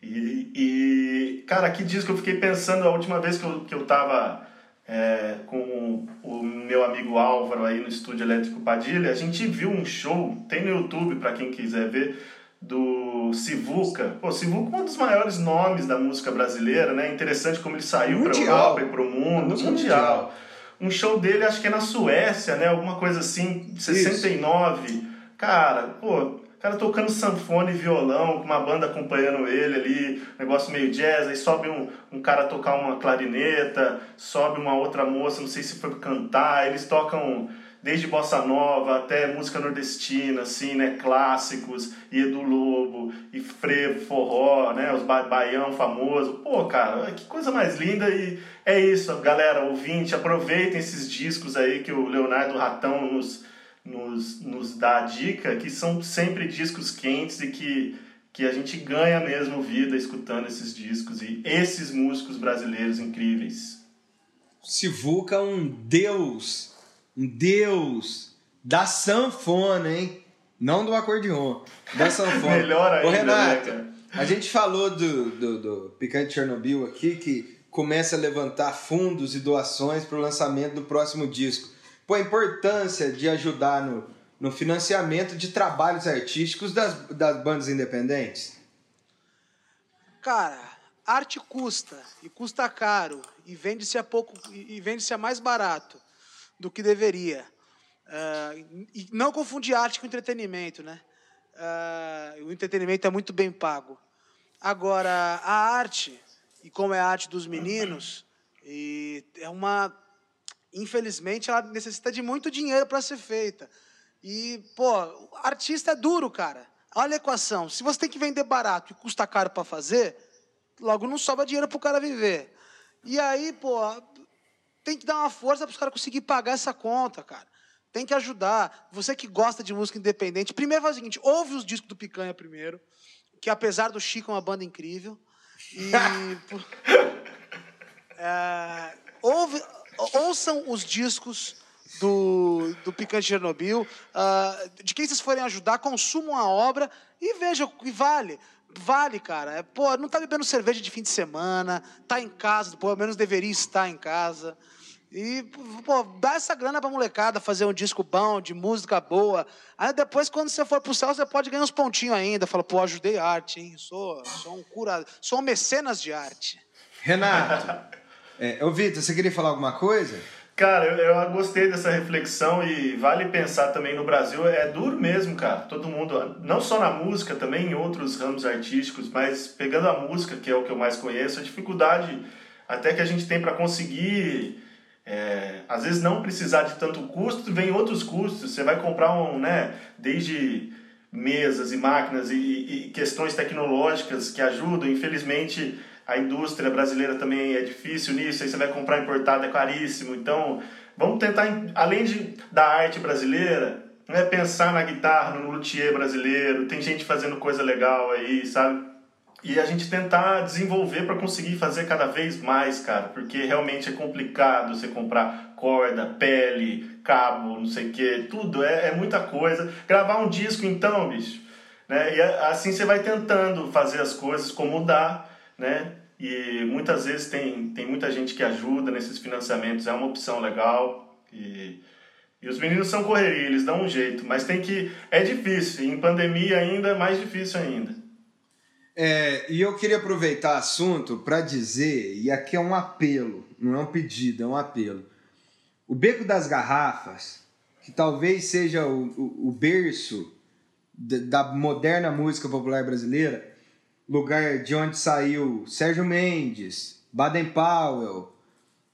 E, e, cara, que disco eu fiquei pensando a última vez que eu, que eu tava é, com o meu amigo Álvaro aí no estúdio Elétrico Padilha, a gente viu um show, tem no YouTube para quem quiser ver, do Sivuca. Pô, Sivuca é um dos maiores nomes da música brasileira, né? Interessante como ele saiu para. Europa e para o mundo, mundial. mundial. Um show dele, acho que é na Suécia, né? Alguma coisa assim, 69. Cara, pô, o cara tocando sanfone e violão, com uma banda acompanhando ele ali, negócio meio jazz, aí sobe um, um cara tocar uma clarineta, sobe uma outra moça, não sei se foi cantar, eles tocam desde bossa nova até música nordestina, assim, né, clássicos, e Edu Lobo, e frevo, forró, né, os ba baião famoso. Pô, cara, que coisa mais linda e é isso, galera, ouvinte, aproveitem esses discos aí que o Leonardo Ratão nos nos, nos dá a dica que são sempre discos quentes e que, que a gente ganha mesmo vida escutando esses discos e esses músicos brasileiros incríveis. Sivuca é um deus, deus da sanfona, hein? Não do acordeon, da sanfona. Melhor ainda, Ô, Renato, né, a gente falou do, do, do Picante Chernobyl aqui, que começa a levantar fundos e doações para o lançamento do próximo disco. Pô, a importância de ajudar no, no financiamento de trabalhos artísticos das, das bandas independentes. Cara, arte custa e custa caro e vende-se a pouco e e vende-se a mais barato do que deveria. Ah, e não confundir arte com entretenimento, né? Ah, o entretenimento é muito bem pago. Agora, a arte, e como é a arte dos meninos, e é uma. Infelizmente, ela necessita de muito dinheiro para ser feita. E, pô, artista é duro, cara. Olha a equação. Se você tem que vender barato e custa caro para fazer, logo não sobra dinheiro pro cara viver. E aí, pô, tem que dar uma força para os caras conseguir pagar essa conta, cara. Tem que ajudar. Você que gosta de música independente, primeiro faz o seguinte: ouve os discos do Picanha primeiro, que apesar do Chico é uma banda incrível. E. é, ouve, ouçam os discos do, do Picante Chernobyl. Ah, de quem vocês forem ajudar, consumam a obra e vejam que vale. Vale, cara. É, pô, não tá bebendo cerveja de fim de semana, tá em casa, pelo menos deveria estar em casa. E, pô, dá essa grana pra molecada fazer um disco bom, de música boa. Aí depois, quando você for pro céu, você pode ganhar uns pontinhos ainda. Fala, pô, ajudei a arte, hein? Sou, sou um cura, sou um mecenas de arte. Renato, é, ô Vitor, você queria falar alguma coisa? Cara, eu, eu gostei dessa reflexão e vale pensar também no Brasil, é duro mesmo, cara. Todo mundo, não só na música, também em outros ramos artísticos, mas pegando a música, que é o que eu mais conheço, a dificuldade até que a gente tem para conseguir, é, às vezes não precisar de tanto custo, vem outros custos. Você vai comprar um, né, desde mesas e máquinas e, e questões tecnológicas que ajudam, infelizmente a indústria brasileira também é difícil nisso, aí você vai comprar importado, é caríssimo. Então, vamos tentar, além de, da arte brasileira, né, pensar na guitarra, no luthier brasileiro. Tem gente fazendo coisa legal aí, sabe? E a gente tentar desenvolver para conseguir fazer cada vez mais, cara, porque realmente é complicado você comprar corda, pele, cabo, não sei o que, tudo, é, é muita coisa. Gravar um disco, então, bicho, né? E assim você vai tentando fazer as coisas como dá né? E muitas vezes tem, tem muita gente que ajuda nesses financiamentos, é uma opção legal. E, e os meninos são correria, eles dão um jeito, mas tem que. É difícil, em pandemia ainda é mais difícil ainda. É, e eu queria aproveitar o assunto para dizer, e aqui é um apelo, não é um pedido, é um apelo. O Beco das Garrafas, que talvez seja o, o, o berço da moderna música popular brasileira, lugar de onde saiu Sérgio Mendes, Baden Powell,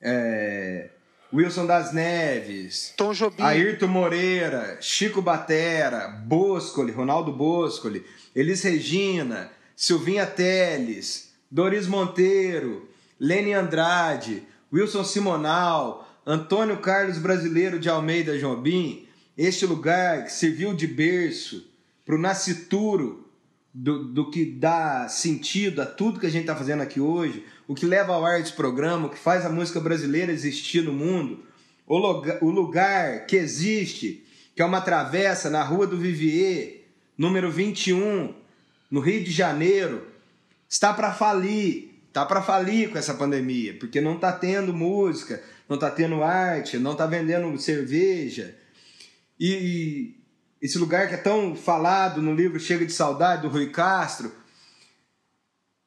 é, Wilson das Neves, Tom Jobim. Ayrton Moreira, Chico Batera, Boscoli, Ronaldo Boscoli, Elis Regina, Silvinha Teles, Doris Monteiro, Lene Andrade, Wilson Simonal, Antônio Carlos Brasileiro de Almeida Jobim, este lugar que serviu de berço para o nascituro do, do que dá sentido a tudo que a gente está fazendo aqui hoje, o que leva ao ar esse programa, o que faz a música brasileira existir no mundo, o o lugar que existe, que é uma travessa na Rua do Vivier, número 21, no Rio de Janeiro, está para falir. Está para falir com essa pandemia, porque não está tendo música, não está tendo arte, não está vendendo cerveja. E, esse lugar que é tão falado no livro Chega de Saudade, do Rui Castro.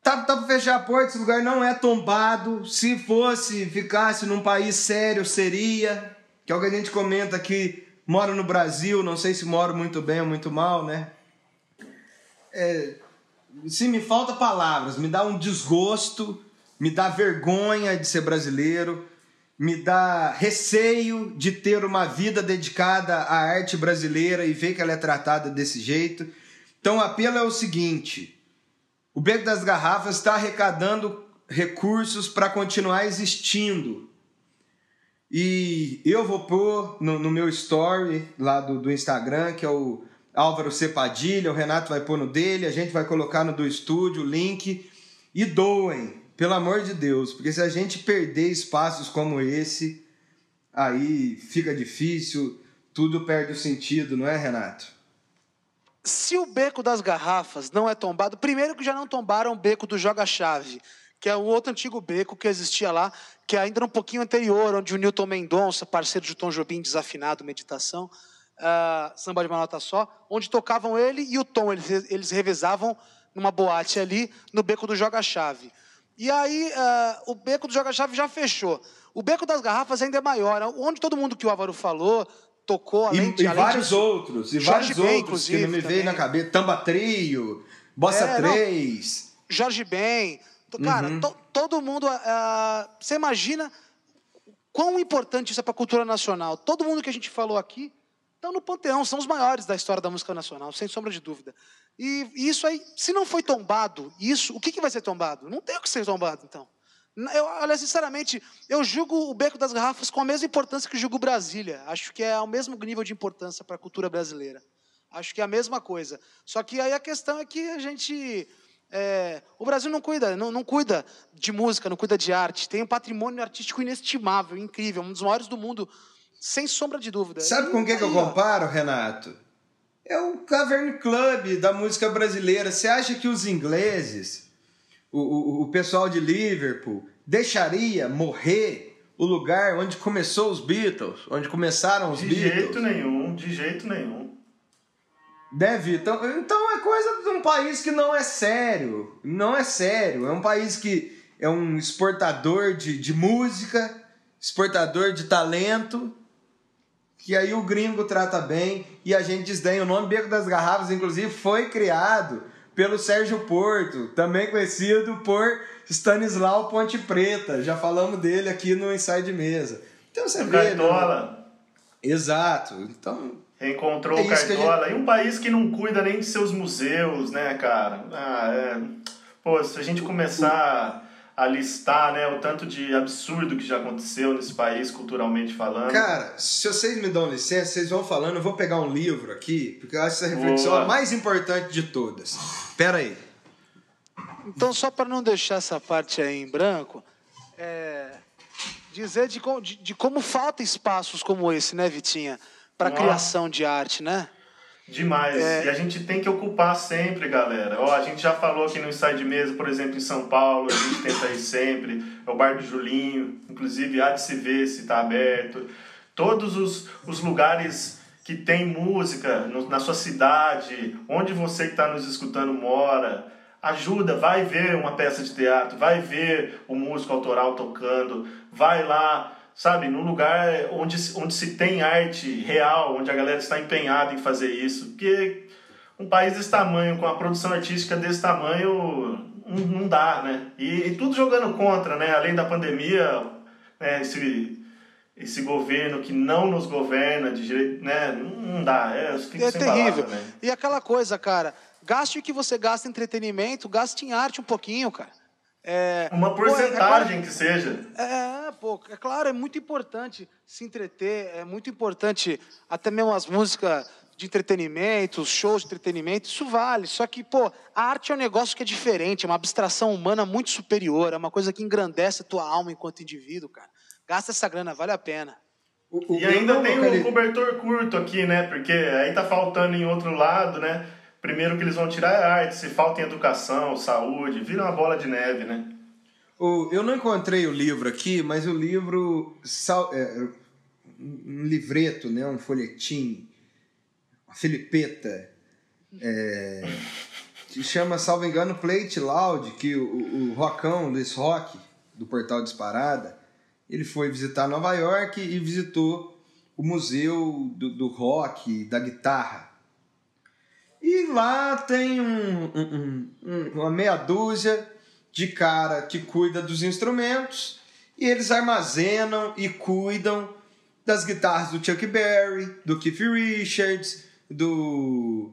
Tá, tá para fechar a porta, esse lugar não é tombado. Se fosse, ficasse num país sério, seria. Que é o que a gente comenta aqui, moro no Brasil, não sei se moro muito bem ou muito mal, né? É, se me falta palavras, me dá um desgosto, me dá vergonha de ser brasileiro, me dá receio de ter uma vida dedicada à arte brasileira e ver que ela é tratada desse jeito. Então o apelo é o seguinte: o Beco das Garrafas está arrecadando recursos para continuar existindo. E eu vou pôr no, no meu story lá do, do Instagram, que é o Álvaro Cepadilha, o Renato vai pôr no dele, a gente vai colocar no do estúdio o link. E doem, pelo amor de Deus, porque se a gente perder espaços como esse, aí fica difícil, tudo perde o sentido, não é, Renato? Se o beco das garrafas não é tombado, primeiro que já não tombaram o beco do Joga-Chave, que é um outro antigo beco que existia lá, que ainda era um pouquinho anterior, onde o Newton Mendonça, parceiro de Tom Jobim, desafinado, meditação, uh, samba de uma nota só, onde tocavam ele e o Tom, eles, eles revezavam numa boate ali, no beco do Joga-Chave. E aí, uh, o beco do Joga-Chave já fechou. O beco das garrafas ainda é maior, onde todo mundo que o Álvaro falou tocou, além e, de... e além vários de, outros, e Jorge vários Ben, outros que não me veio na cabeça. Tamba Trio, Bossa É, não. 3. Jorge Ben. T- Cara, Uhum. to- todo mundo. ah, você imagina quão importante isso é para a cultura nacional. Todo mundo que a gente falou aqui estão no panteão, são os maiores da história da música nacional, sem sombra de dúvida. E, e isso aí, se não foi tombado, isso, o que, que vai ser tombado? Não tem o que ser tombado, então. Eu, olha, sinceramente, eu julgo o Beco das Garrafas com a mesma importância que julgo Brasília. Acho que é o mesmo nível de importância para a cultura brasileira. Acho que é a mesma coisa. Só que aí a questão é que a gente. é, o Brasil não cuida, não, não cuida de música, não cuida de arte. Tem um patrimônio artístico inestimável, incrível, um dos maiores do mundo. Sem sombra de dúvida. Sabe com o que, que eu comparo, Renato? É o Cavern Club da música brasileira. Você acha que os ingleses, o, o, o pessoal de Liverpool, deixaria morrer o lugar onde começou os Beatles, onde começaram os De Beatles? jeito nenhum, de jeito nenhum. Deve. Então, então é coisa de um país que não é sério. Não é sério. É um país que é um exportador de, de música, exportador de talento, que aí o gringo trata bem e a gente desdenha. O nome Beco das Garrafas, inclusive, foi criado pelo Sérgio Porto, também conhecido por Stanislau Ponte Preta. Já falamos dele aqui no Inside Mesa. Então você O vê. né? Cartola Exato. Então, reencontrou É o Cartola. E um país que não cuida nem de seus museus, né, cara? Ah, é... Pô, se a gente começar a listar, né, o tanto de absurdo que já aconteceu nesse país, culturalmente falando. Cara, se vocês me dão licença, vocês vão falando, eu vou pegar um livro aqui, porque eu acho essa reflexão Boa. a mais importante de todas. Pera aí. Então, só para não deixar essa parte aí em branco, é, dizer de, de- de como falta espaços como esse, né, Vitinha? Para criação de arte, né? Demais. É. E a gente tem que ocupar sempre, galera. Ó, a gente já falou aqui no Inside Mesa, por exemplo, em São Paulo, a gente tenta ir sempre. É o Bar do Julinho, inclusive há de se ver se está aberto. Todos os, os lugares que tem música no- na sua cidade, onde você que está nos escutando mora, ajuda, vai ver uma peça de teatro, vai ver o músico autoral tocando, vai lá, sabe, num lugar onde, se- onde se tem arte real, onde a galera está empenhada em fazer isso. Porque um país desse tamanho, com a produção artística desse tamanho, não, não dá, né? E, e tudo jogando contra, né? Além da pandemia, né? esse, esse governo que não nos governa de jeito, né? Não, dá, é, É terrível. palavra, né? E aquela coisa, cara, gaste o que você gasta em entretenimento, gaste em arte um pouquinho, cara. É, Uma pô, é- porcentagem que seja. É, pô, é claro, é muito importante se entreter, é muito importante até mesmo as músicas de entretenimento, os shows de entretenimento, isso vale. Só que, pô, a arte é um negócio que é diferente, é uma abstração humana muito superior, é uma coisa que engrandece a tua alma enquanto indivíduo, cara. Gasta essa grana, vale a pena. O- o- E ainda não tem um cobertor curto aqui, né? Porque aí tá faltando em outro lado, né? Primeiro que eles vão tirar a arte, se falta em educação, saúde, vira uma bola de neve, né? O- eu não encontrei o livro aqui, mas o livro. sal- é, um livreto, né? um folhetim, uma filipeta. É, que chama, salvo engano, Plate Loud, que o, o Rocão, Luiz Rock, do Portal Disparada, ele foi visitar Nova York e visitou o museu do, do rock, da guitarra. E lá tem um- um- um- uma meia dúzia de cara que cuida dos instrumentos e eles armazenam e cuidam das guitarras do Chuck Berry, do Keith Richards, do,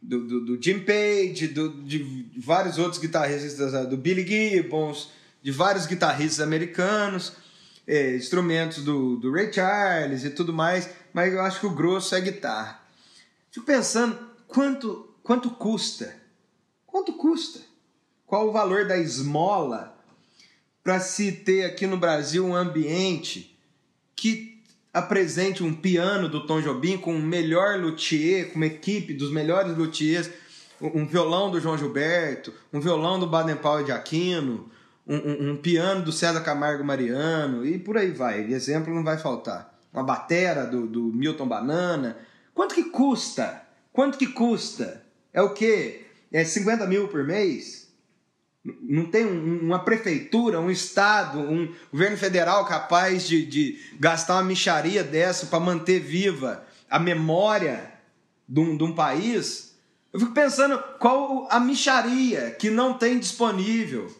do, do- do Jim Page, do- de vários outros guitarristas, ah, do Billy Gibbons, de vários guitarristas americanos, eh, instrumentos do, do Ray Charles e tudo mais, mas eu acho que o grosso é guitarra. Fico pensando quanto, quanto custa? Quanto custa? Qual o valor da esmola para se ter aqui no Brasil um ambiente que apresente um piano do Tom Jobim com o melhor luthier, com uma equipe dos melhores luthiers, um um violão do João Gilberto, um violão do Baden Powell de Aquino, um, um- um piano do César Camargo Mariano e por aí vai. Exemplo não vai faltar. Uma batera do, do Milton Banana. Quanto que custa? Quanto que custa? É o quê? É 50 mil por mês? Não tem um- uma prefeitura, um estado, um governo federal capaz de, de gastar uma micharia dessa para manter viva a memória de um, de um país? Eu fico pensando qual a micharia que não tem disponível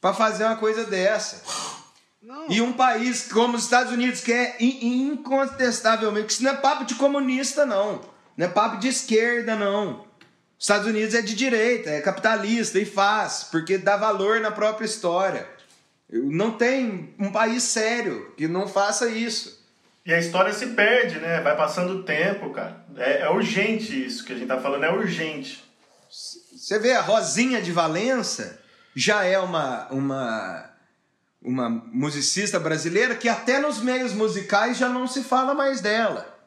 para fazer uma coisa dessa. Não, E um país como os Estados Unidos, que é in- incontestavelmente, que isso não é papo de comunista, não. Não é papo de esquerda, não. Os Estados Unidos é de direita, é capitalista e faz, porque dá valor na própria história. Não tem um país sério que não faça isso. E a história se perde, né? Vai passando o tempo, cara. É, é urgente isso que a gente tá falando, é urgente. Você vê a Rosinha de Valença já é uma, uma uma musicista brasileira que até nos meios musicais já não se fala mais dela.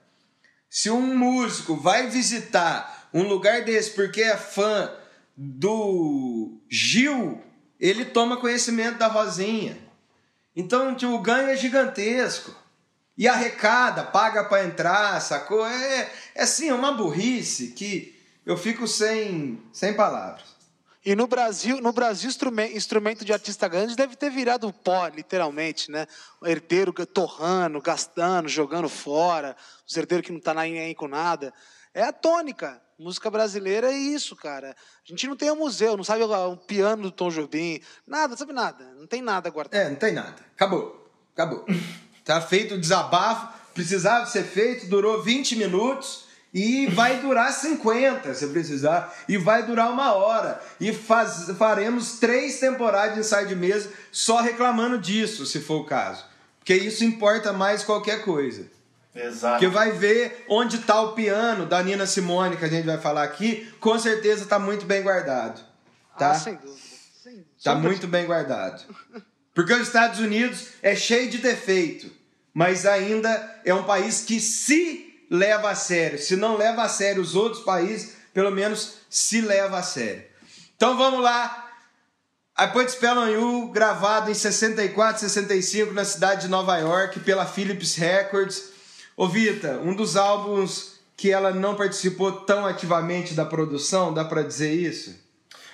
Se um músico vai visitar um lugar desse porque é fã do Gil, ele toma conhecimento da Rosinha. Então tipo, o ganho é gigantesco. E arrecada, paga para entrar, sacou? É, é assim, é uma burrice que eu fico sem, sem palavras. E no Brasil, no Brasil instrumento, instrumento de artista grande deve ter virado pó, literalmente, né? O herdeiro torrando, gastando, jogando fora, os herdeiros que não tá nem aí com nada. É a tônica. Música brasileira é isso, cara. A gente não tem um museu, não sabe um piano do Tom Jobim, nada, sabe nada. Não tem nada guardado. É, não tem nada. Acabou. Acabou. tá feito o desabafo, precisava ser feito, durou 20 minutos e vai durar 50 se precisar. E vai durar uma hora. E faz, faremos três temporadas de ensaio de mesa só reclamando disso, se for o caso. Porque isso importa mais qualquer coisa. Exato. Porque vai ver onde está o piano da Nina Simone, que a gente vai falar aqui, com certeza está muito bem guardado. Tá? Ah, sem dúvida. Sem... Tá muito bem guardado. Porque os Estados Unidos é cheio de defeito, mas ainda é um país que se leva a sério. Se não leva a sério os outros países, pelo menos se leva a sério. Então vamos lá. I Put Spell on You, gravado em 64, 65 na cidade de Nova York pela Philips Records. Ô Vita, um dos álbuns que ela não participou tão ativamente da produção, dá para dizer isso?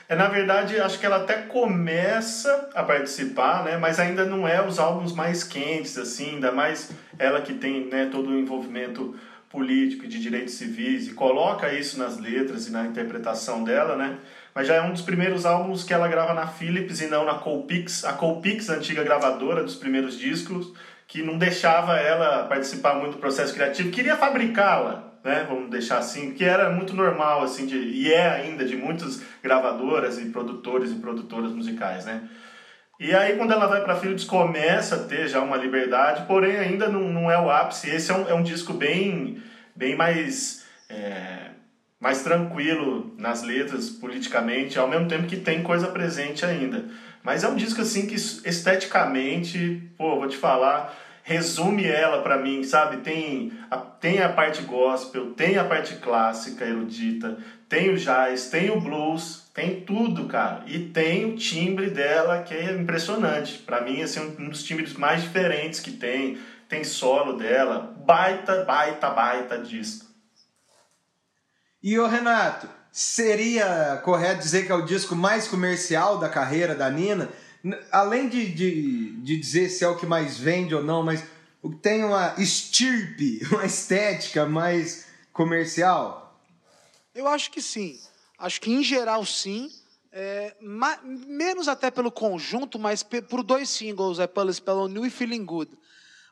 É, na verdade, acho que ela até começa a participar, né? Mas ainda não é os álbuns mais quentes, assim, ainda mais ela que tem né, todo o envolvimento político e de direitos civis e coloca isso nas letras e na interpretação dela, né? Mas já é um dos primeiros álbuns que ela grava na Philips e não na Colpix. A Colpix, antiga gravadora dos primeiros discos, que não deixava ela participar muito do processo criativo, queria fabricá-la, né? Vamos deixar assim, que era muito normal assim de, e é ainda de muitas gravadoras e produtores e produtoras musicais, né? E aí, quando ela vai para Philips, começa a ter já uma liberdade, porém ainda não, não é o ápice. Esse é um, é um disco bem, bem mais, é, mais tranquilo nas letras, politicamente, ao mesmo tempo que tem coisa presente ainda. Mas é um disco assim que esteticamente, pô, vou te falar, resume ela para mim, sabe? Tem a, tem a parte gospel, tem a parte clássica, erudita, tem o jazz, tem o blues, tem tudo, cara. E tem o timbre dela que é impressionante. Para mim, assim, um dos timbres mais diferentes que tem. Tem solo dela. Baita, baita, baita disco. E o Renato, seria correto dizer que é o disco mais comercial da carreira da Nina? Além de, de, de dizer se é o que mais vende ou não, mas tem uma estirpe, uma estética mais comercial? Eu acho que sim. Acho que, em geral, sim. É, menos até pelo conjunto, mas por dois singles, é Palace Spell New e Feeling Good.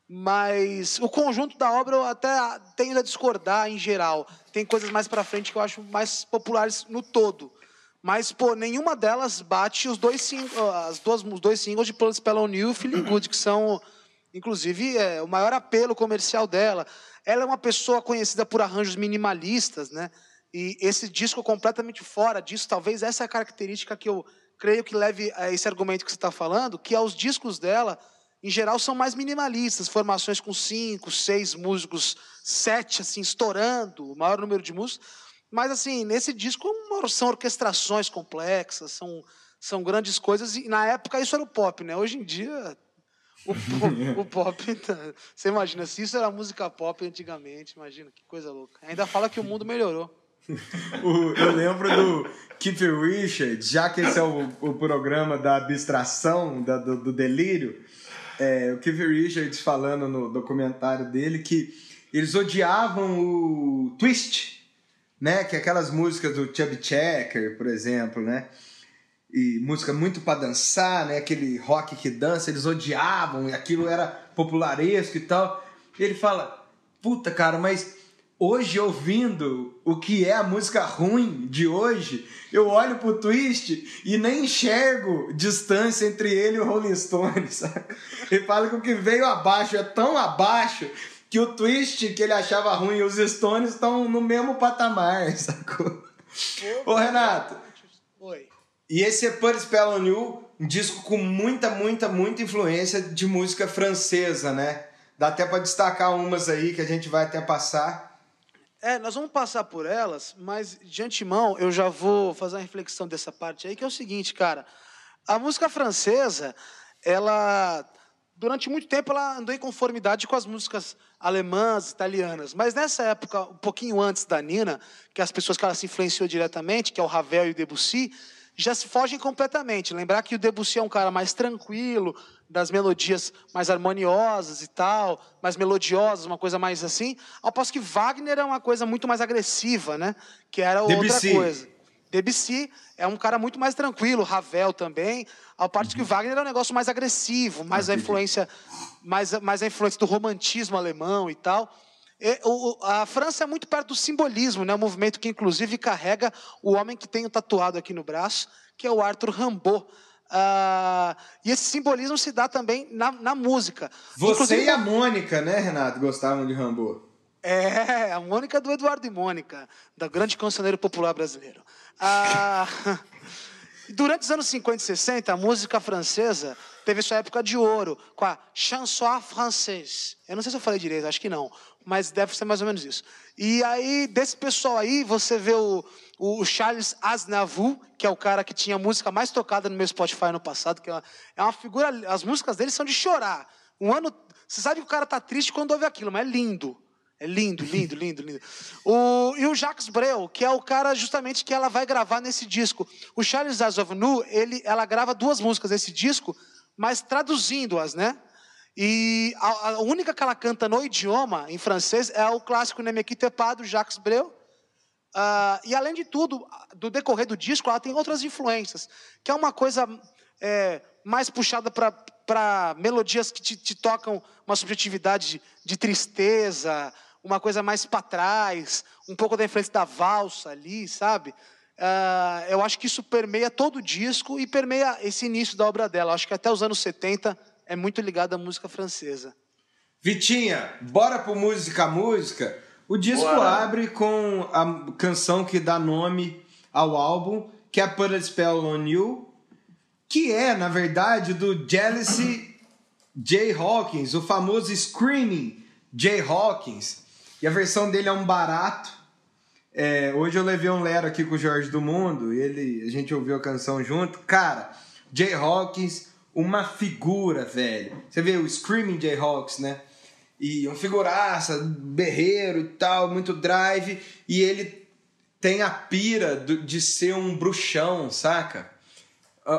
Mas o conjunto da obra eu até tendo a discordar em geral. Tem coisas mais para frente que eu acho mais populares no todo. Mas, pô, nenhuma delas bate os dois, as duas, os dois singles de Palace Spell New e Feeling Good, que são, inclusive, é, o maior apelo comercial dela. Ela é uma pessoa conhecida por arranjos minimalistas, né? E esse disco completamente fora disso, talvez essa é a característica que eu creio que leve a esse argumento que você está falando, que é os discos dela, em geral, são mais minimalistas, formações com cinco, seis músicos, sete, assim, estourando, o maior número de músicos. Mas, assim, nesse disco são orquestrações complexas, são, são grandes coisas, e na época isso era o pop, né? Hoje em dia, o, o, o pop. Tá, você imagina, se isso era música pop antigamente, imagina, que coisa louca. Ainda fala que o mundo melhorou. o, eu lembro do Keith Richards, já que esse é o, o programa da abstração, da, do, do, delírio, é, o Keith Richards falando no documentário dele que eles odiavam o twist, né? Que é aquelas músicas do Chubby Checker, por exemplo, né? E música muito para dançar, né? Aquele rock que dança, eles odiavam e aquilo era popularesco e tal. E ele fala, puta cara, mas hoje ouvindo o que é a música ruim de hoje, eu olho pro Twist e nem enxergo distância entre ele e o Rolling Stones, sabe? Ele fala que o que veio abaixo é tão abaixo que o Twist que ele achava ruim e os Stones estão no mesmo patamar, sacou? Ô, Renato. Oi. E esse é Put Spell on You, um disco com muita, muita, muita influência de música francesa, né? Dá até para destacar umas aí que a gente vai até passar. É, nós vamos passar por elas, mas de antemão eu já vou fazer uma reflexão dessa parte aí, que é o seguinte, cara. A música francesa, ela durante muito tempo ela andou em conformidade com as músicas alemãs, italianas. Mas nessa época, um pouquinho antes da Nina, que as pessoas que ela se influenciou diretamente, que é o Ravel e o Debussy, já se fogem completamente. Lembrar que o Debussy é um cara mais tranquilo, das melodias mais harmoniosas e tal, mais melodiosas, uma coisa mais assim. Ao passo que Wagner é uma coisa muito mais agressiva, né? Que era Debussy. outra coisa. Debussy é um cara muito mais tranquilo, Ravel também. Ao passo que Wagner é um negócio mais agressivo, mais a influência, mais, mais a influência do romantismo alemão e tal. O- a França é muito perto do simbolismo, né? Um movimento que inclusive carrega o homem que tem o tatuado aqui no braço, que é o Arthur Rimbaud. Ah, e esse simbolismo se dá também na, na música. Você Inclusive, e a Mônica, né, Renato, gostavam de Rambo. é, a Mônica do Eduardo e Mônica, da grande cancioneiro popular brasileiro. Ah, durante os anos 50 e 60, a música francesa teve sua época de ouro, com a chanson française. Eu não sei se eu falei direito, acho que não, mas deve ser mais ou menos isso. E aí, desse pessoal aí, você vê o, o Charles Aznavour, que é o cara que tinha a música mais tocada no meu Spotify no passado, que é uma, é uma figura... As músicas dele são de chorar. Um ano... Você sabe que o cara tá triste quando ouve aquilo, mas é lindo. É lindo, lindo, lindo, lindo. O, e o Jacques Brel, que é o cara justamente que ela vai gravar nesse disco. O Charles Aznavour, ele, ela grava duas músicas nesse disco, mas traduzindo-as, né? E a, a única que ela canta no idioma, em francês, é o clássico Ne me do Jacques Brel. Ah, e além de tudo, do decorrer do disco, ela tem outras influências, que é uma coisa é, mais puxada para melodias que te, te tocam uma subjetividade de, de tristeza, uma coisa mais para trás, um pouco da influência da valsa ali, sabe? Ah, eu acho que isso permeia todo o disco e permeia esse início da obra dela. Eu acho que até os anos 70 é muito ligado à música francesa. Vitinha, bora pro Música a Música? O disco Bora. abre com a canção que dá nome ao álbum, que é Put a Spell on You, que é, na verdade, do Jealousy Jay Hawkins, o famoso Screaming Jay Hawkins. E a versão dele é um barato. É, hoje eu levei um Lero aqui com o Jorge do Mundo, e ele, a gente ouviu a canção junto. Cara, Jay Hawkins, uma figura, velho. Você vê o Screaming Jay Hawkins, né? E um figuraça, berreiro e tal, muito drive. E ele tem a pira de ser um bruxão, saca?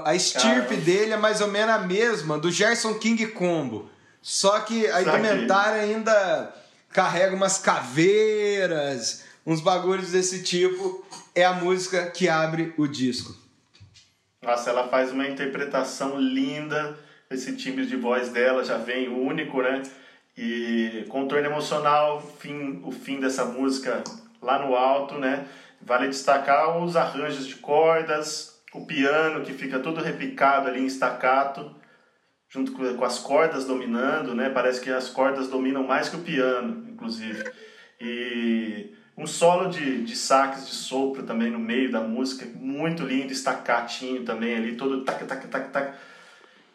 A estirpe Cara. dele é mais ou menos a mesma do Gerson King Combo. Só que a indumentária ainda carrega umas caveiras, uns bagulhos desse tipo. É a música que abre o disco. Nossa, ela faz uma interpretação linda. Esse timbre de voz dela já vem único, né? E contorno emocional, fim, o fim dessa música lá no alto, né? Vale destacar os arranjos de cordas, o piano que fica todo repicado ali em staccato, junto com, as cordas dominando, né? Parece que as cordas dominam mais que o piano, inclusive. E um solo de, de sax de sopro também no meio da música, muito lindo, estacatinho também ali, todo tac, tac, tac, tac.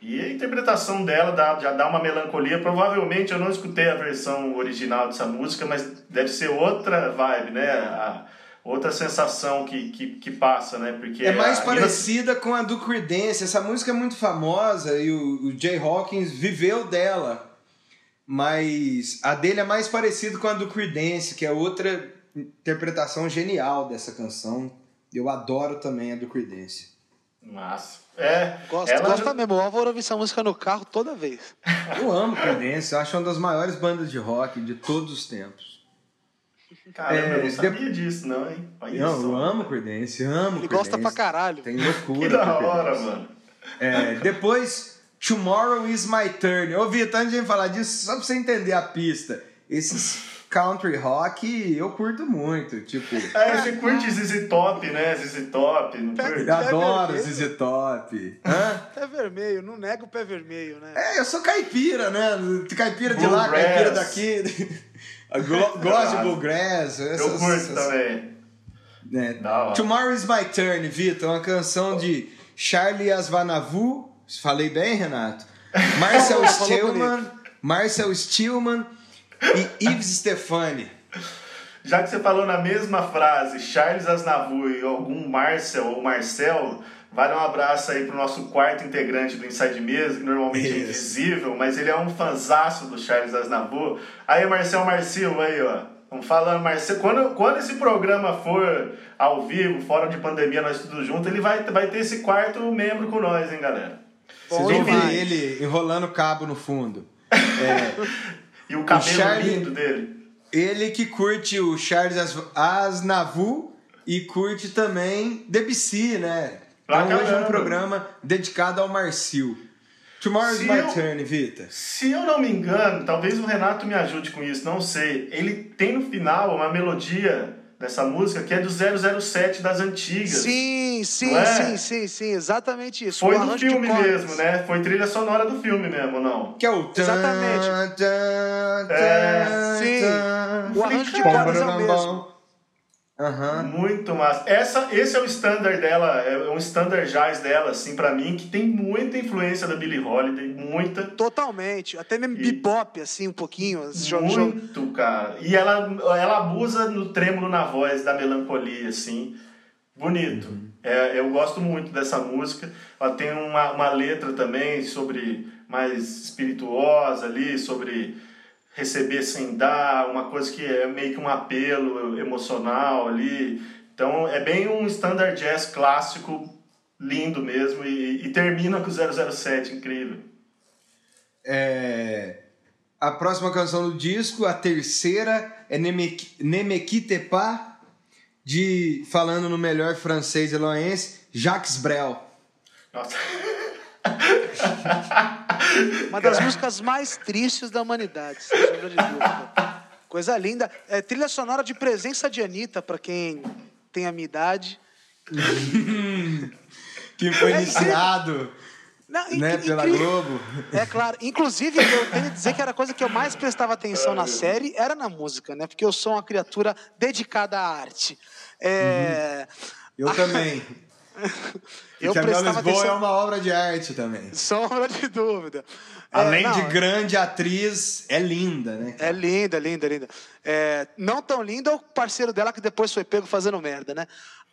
E a interpretação dela dá, já dá uma melancolia. Provavelmente eu não escutei a versão original dessa música, mas deve ser outra vibe, né? A- outra sensação que, que, que passa, né? Porque É mais parecida com a do Creedence. Essa música é muito famosa e o, o Jay Hawkins viveu dela. Mas a dele é mais parecida com a do Creedence, que é outra interpretação genial dessa canção. Eu adoro também a do Creedence. Massa. É, Gosto, ela gosta mesmo. Eu vou ouvir essa música no carro toda vez. Eu amo Creedence, eu acho uma das maiores bandas de rock de todos os tempos. Caramba, eu É, não sabia disso, não, hein? Olha Não, só. eu amo Creedence, amo Ele Creedence. gosta pra caralho. Tem loucura. Que da hora, mano. É, depois, Tomorrow is My Turn. Ô, Vitor, antes de gente falar disso, só pra você entender a pista. Esses country rock eu curto muito. Tipo, É, você curte ZZ Top, né? ZZ Top, não curte? eu adoro vermelho. ZZ Top. Hã? Pé vermelho, não nega o pé vermelho, né? É, eu sou caipira, né? Caipira de lá, Bluegrass. caipira daqui. Eu go- Gosto de bluegrass. Eu essas- curto essas- também. hora. Tomorrow is My Turn, Vitor, uma canção de Charlie Aznavour Falei bem, Renato? Marcel Stillman, Marcel Stillman e Yves Stefani. Já que você falou na mesma frase Charles Aznavour e algum Marcel ou Marcel, vale um abraço aí pro nosso quarto integrante do Inside Mesa, que normalmente é Isso. invisível, mas ele é um fanzaço do Charles Aznavour. Aí, Marcel Marcil, aí, ó. Vamos falando, Marcel. Quando, quando esse programa for ao vivo, fora de pandemia, nós tudo junto, ele vai, vai ter esse quarto membro com nós, hein, galera? Vocês vão ver ele enrolando cabo no fundo. E o cabelo Charlie- lindo dele. Ele que curte o Charles Aznavour e curte também Debussy, né? Então hoje é um programa dedicado ao Marcio. Tomorrow's Se my eu- turn, Vita. Se eu não me engano, talvez o Renato me ajude com isso, não sei. Ele tem no final uma melodia dessa música que é do 007 das antigas. Sim, sim, é? sim, sim, sim, exatamente isso. Foi do filme mesmo, né? Foi trilha sonora do filme mesmo, não? Que é o... Exatamente. tan, tan, É, sim. tan. O arranjo de cordas é o mesmo. Aham. Muito massa. Essa, esse é o standard dela, é um standard jazz dela, assim, pra mim, que tem muita influência da Billie Holiday, muita. Totalmente. Até mesmo E- bebop, assim, um pouquinho. jogo- Muito, cara. E ela, ela abusa no trêmulo na voz, da melancolia, assim. Bonito. É, eu gosto muito dessa música. Ela tem uma, uma letra também sobre mais espirituosa ali, sobre receber sem dar, uma coisa que é meio que um apelo emocional ali. Então é bem um standard jazz clássico, lindo mesmo, e, e termina com o 007, incrível. É, A próxima canção do disco, a terceira, é Nemek- Nemequitepa, de, falando no melhor francês eloense, Jacques Brel. Nossa. Uma das músicas mais tristes da humanidade, sem sombra de dúvida. Coisa linda. É trilha sonora de presença de Anitta, pra quem tem a minha idade. Que foi É, iniciado Não, né, pela. Globo. É claro. Inclusive, eu tenho que dizer que era a coisa que eu mais prestava atenção na série, era na música, né? Porque eu sou uma criatura dedicada à arte. É... Eu também. Eu Porque prestava Lisboa é atenção. uma obra de arte também. Sombra de dúvida. É, Além não, de grande atriz, é linda, né? É linda, linda, linda. É, não tão linda é o parceiro dela que depois foi pego fazendo merda, né?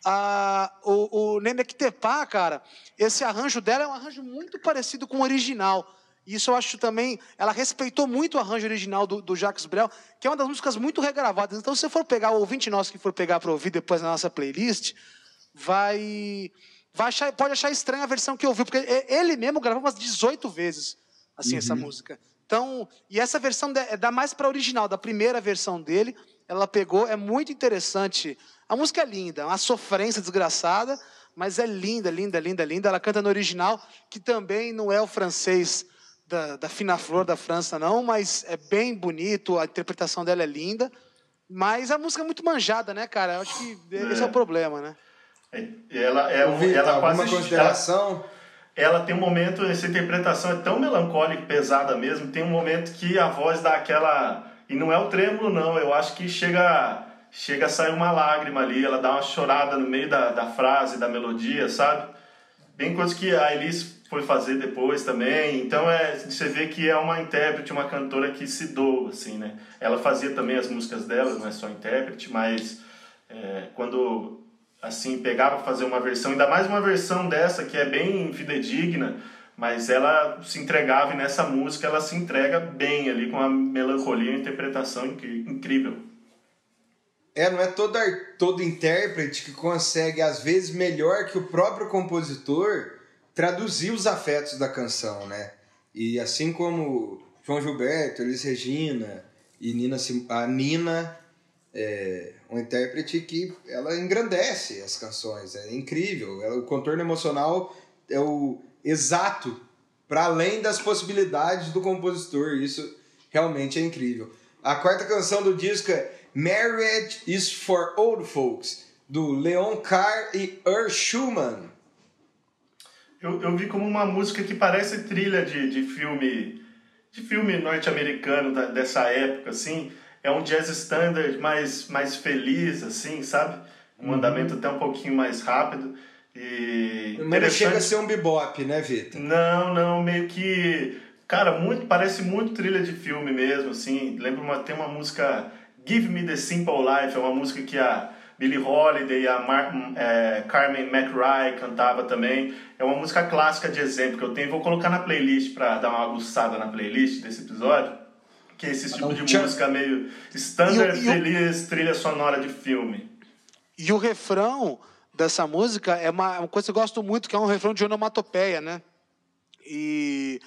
Ah, o, o Nemequitepá, cara, esse arranjo dela é um arranjo muito parecido com o original. Isso eu acho também. Ela respeitou muito o arranjo original do, do Jacques Brel, que é uma das músicas muito regravadas. Então, se você for pegar, o ouvinte nosso que for pegar para ouvir depois na nossa playlist, vai. Achar, pode achar estranha a versão que ouviu, porque e- ele mesmo gravou umas 18 vezes assim, essa música. Então, e essa versão dá- dá mais para original, da primeira versão dele. Ela pegou, é muito interessante. A música é linda, é uma sofrência desgraçada, mas é linda, linda, linda, linda. Ela canta no original, que também não é o francês da, da Fina Flor da França, não, mas é bem bonito, a interpretação dela é linda. Mas a música é muito manjada, né, cara? Eu acho que esse é, É. o problema, né? Ela, é um, Vitor, ela alguma quase. Ela, consideração? ela tem um momento, essa interpretação é tão melancólica e pesada mesmo, tem um momento que a voz dá aquela. E não é o trêmulo, não, eu acho que chega, chega a sair uma lágrima ali, ela dá uma chorada no meio da, da frase, da melodia, sabe? Bem coisa que a Elis foi fazer depois também. Então é, você vê que é uma intérprete, uma cantora que se doa, assim, né? Ela fazia também as músicas dela, não é só intérprete, mas é, quando assim pegava pra fazer uma versão, ainda mais uma versão dessa que é bem fidedigna, mas ela se entregava e nessa música ela se entrega bem ali com a melancolia e interpretação incrível. É, não é todo, todo intérprete que consegue, às vezes, melhor que o próprio compositor, traduzir os afetos da canção, né? E assim como João Gilberto, Elis Regina e Nina, a Nina, é uma intérprete que ela engrandece as canções, é incrível. Ela- o contorno emocional é o exato para além das possibilidades do compositor. Isso realmente é incrível. A quarta canção do disco é Marriage is for Old Folks, do Leon Carr e Ur Schumann. Eu, eu vi como uma música que parece trilha de, de filme de filme norte-americano dessa época, assim. É um jazz standard mais, mais feliz, assim, sabe? Um andamento até um pouquinho mais rápido. E Mas não chega a ser um bebop, né, Vitor? Não, não, meio que. Cara, muito, parece muito trilha de filme mesmo, assim. Lembra uma, tem uma música Give Me the Simple Life, é uma música que a Billie Holiday e a Mar, é, Carmen McRae cantava também. É uma música clássica de exemplo que eu tenho. Vou colocar na playlist pra dar uma aguçada na playlist desse episódio. Que é esse tipo um de tchan. música meio standard, E e o- feliz, trilha sonora de filme. E o refrão dessa música é uma, uma coisa que eu gosto muito, que é um refrão de onomatopeia, né? E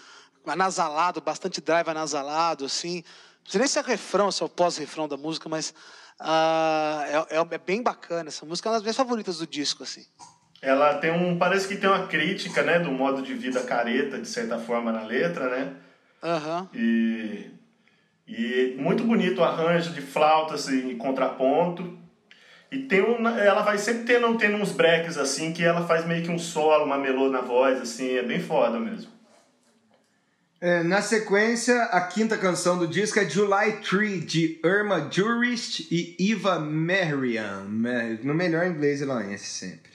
anasalado, bastante drive anasalado, assim. Não sei nem se é refrão, se é o pós-refrão da música, mas ah, é, é- é bem bacana. Essa música é uma das minhas favoritas do disco, assim. Ela tem um. Parece que tem uma crítica, né, do modo de vida careta, de certa forma, na letra, né? Aham. E, e muito bonito o arranjo de flautas em contraponto. E tem um, ela vai sempre tendo, tendo uns breaks assim, que ela faz meio que um solo, uma melô na voz, assim, é bem foda mesmo. É, na sequência, a quinta canção do disco é July 3, de Irma Jurist e Eva Marian. No melhor inglês irlandês sempre.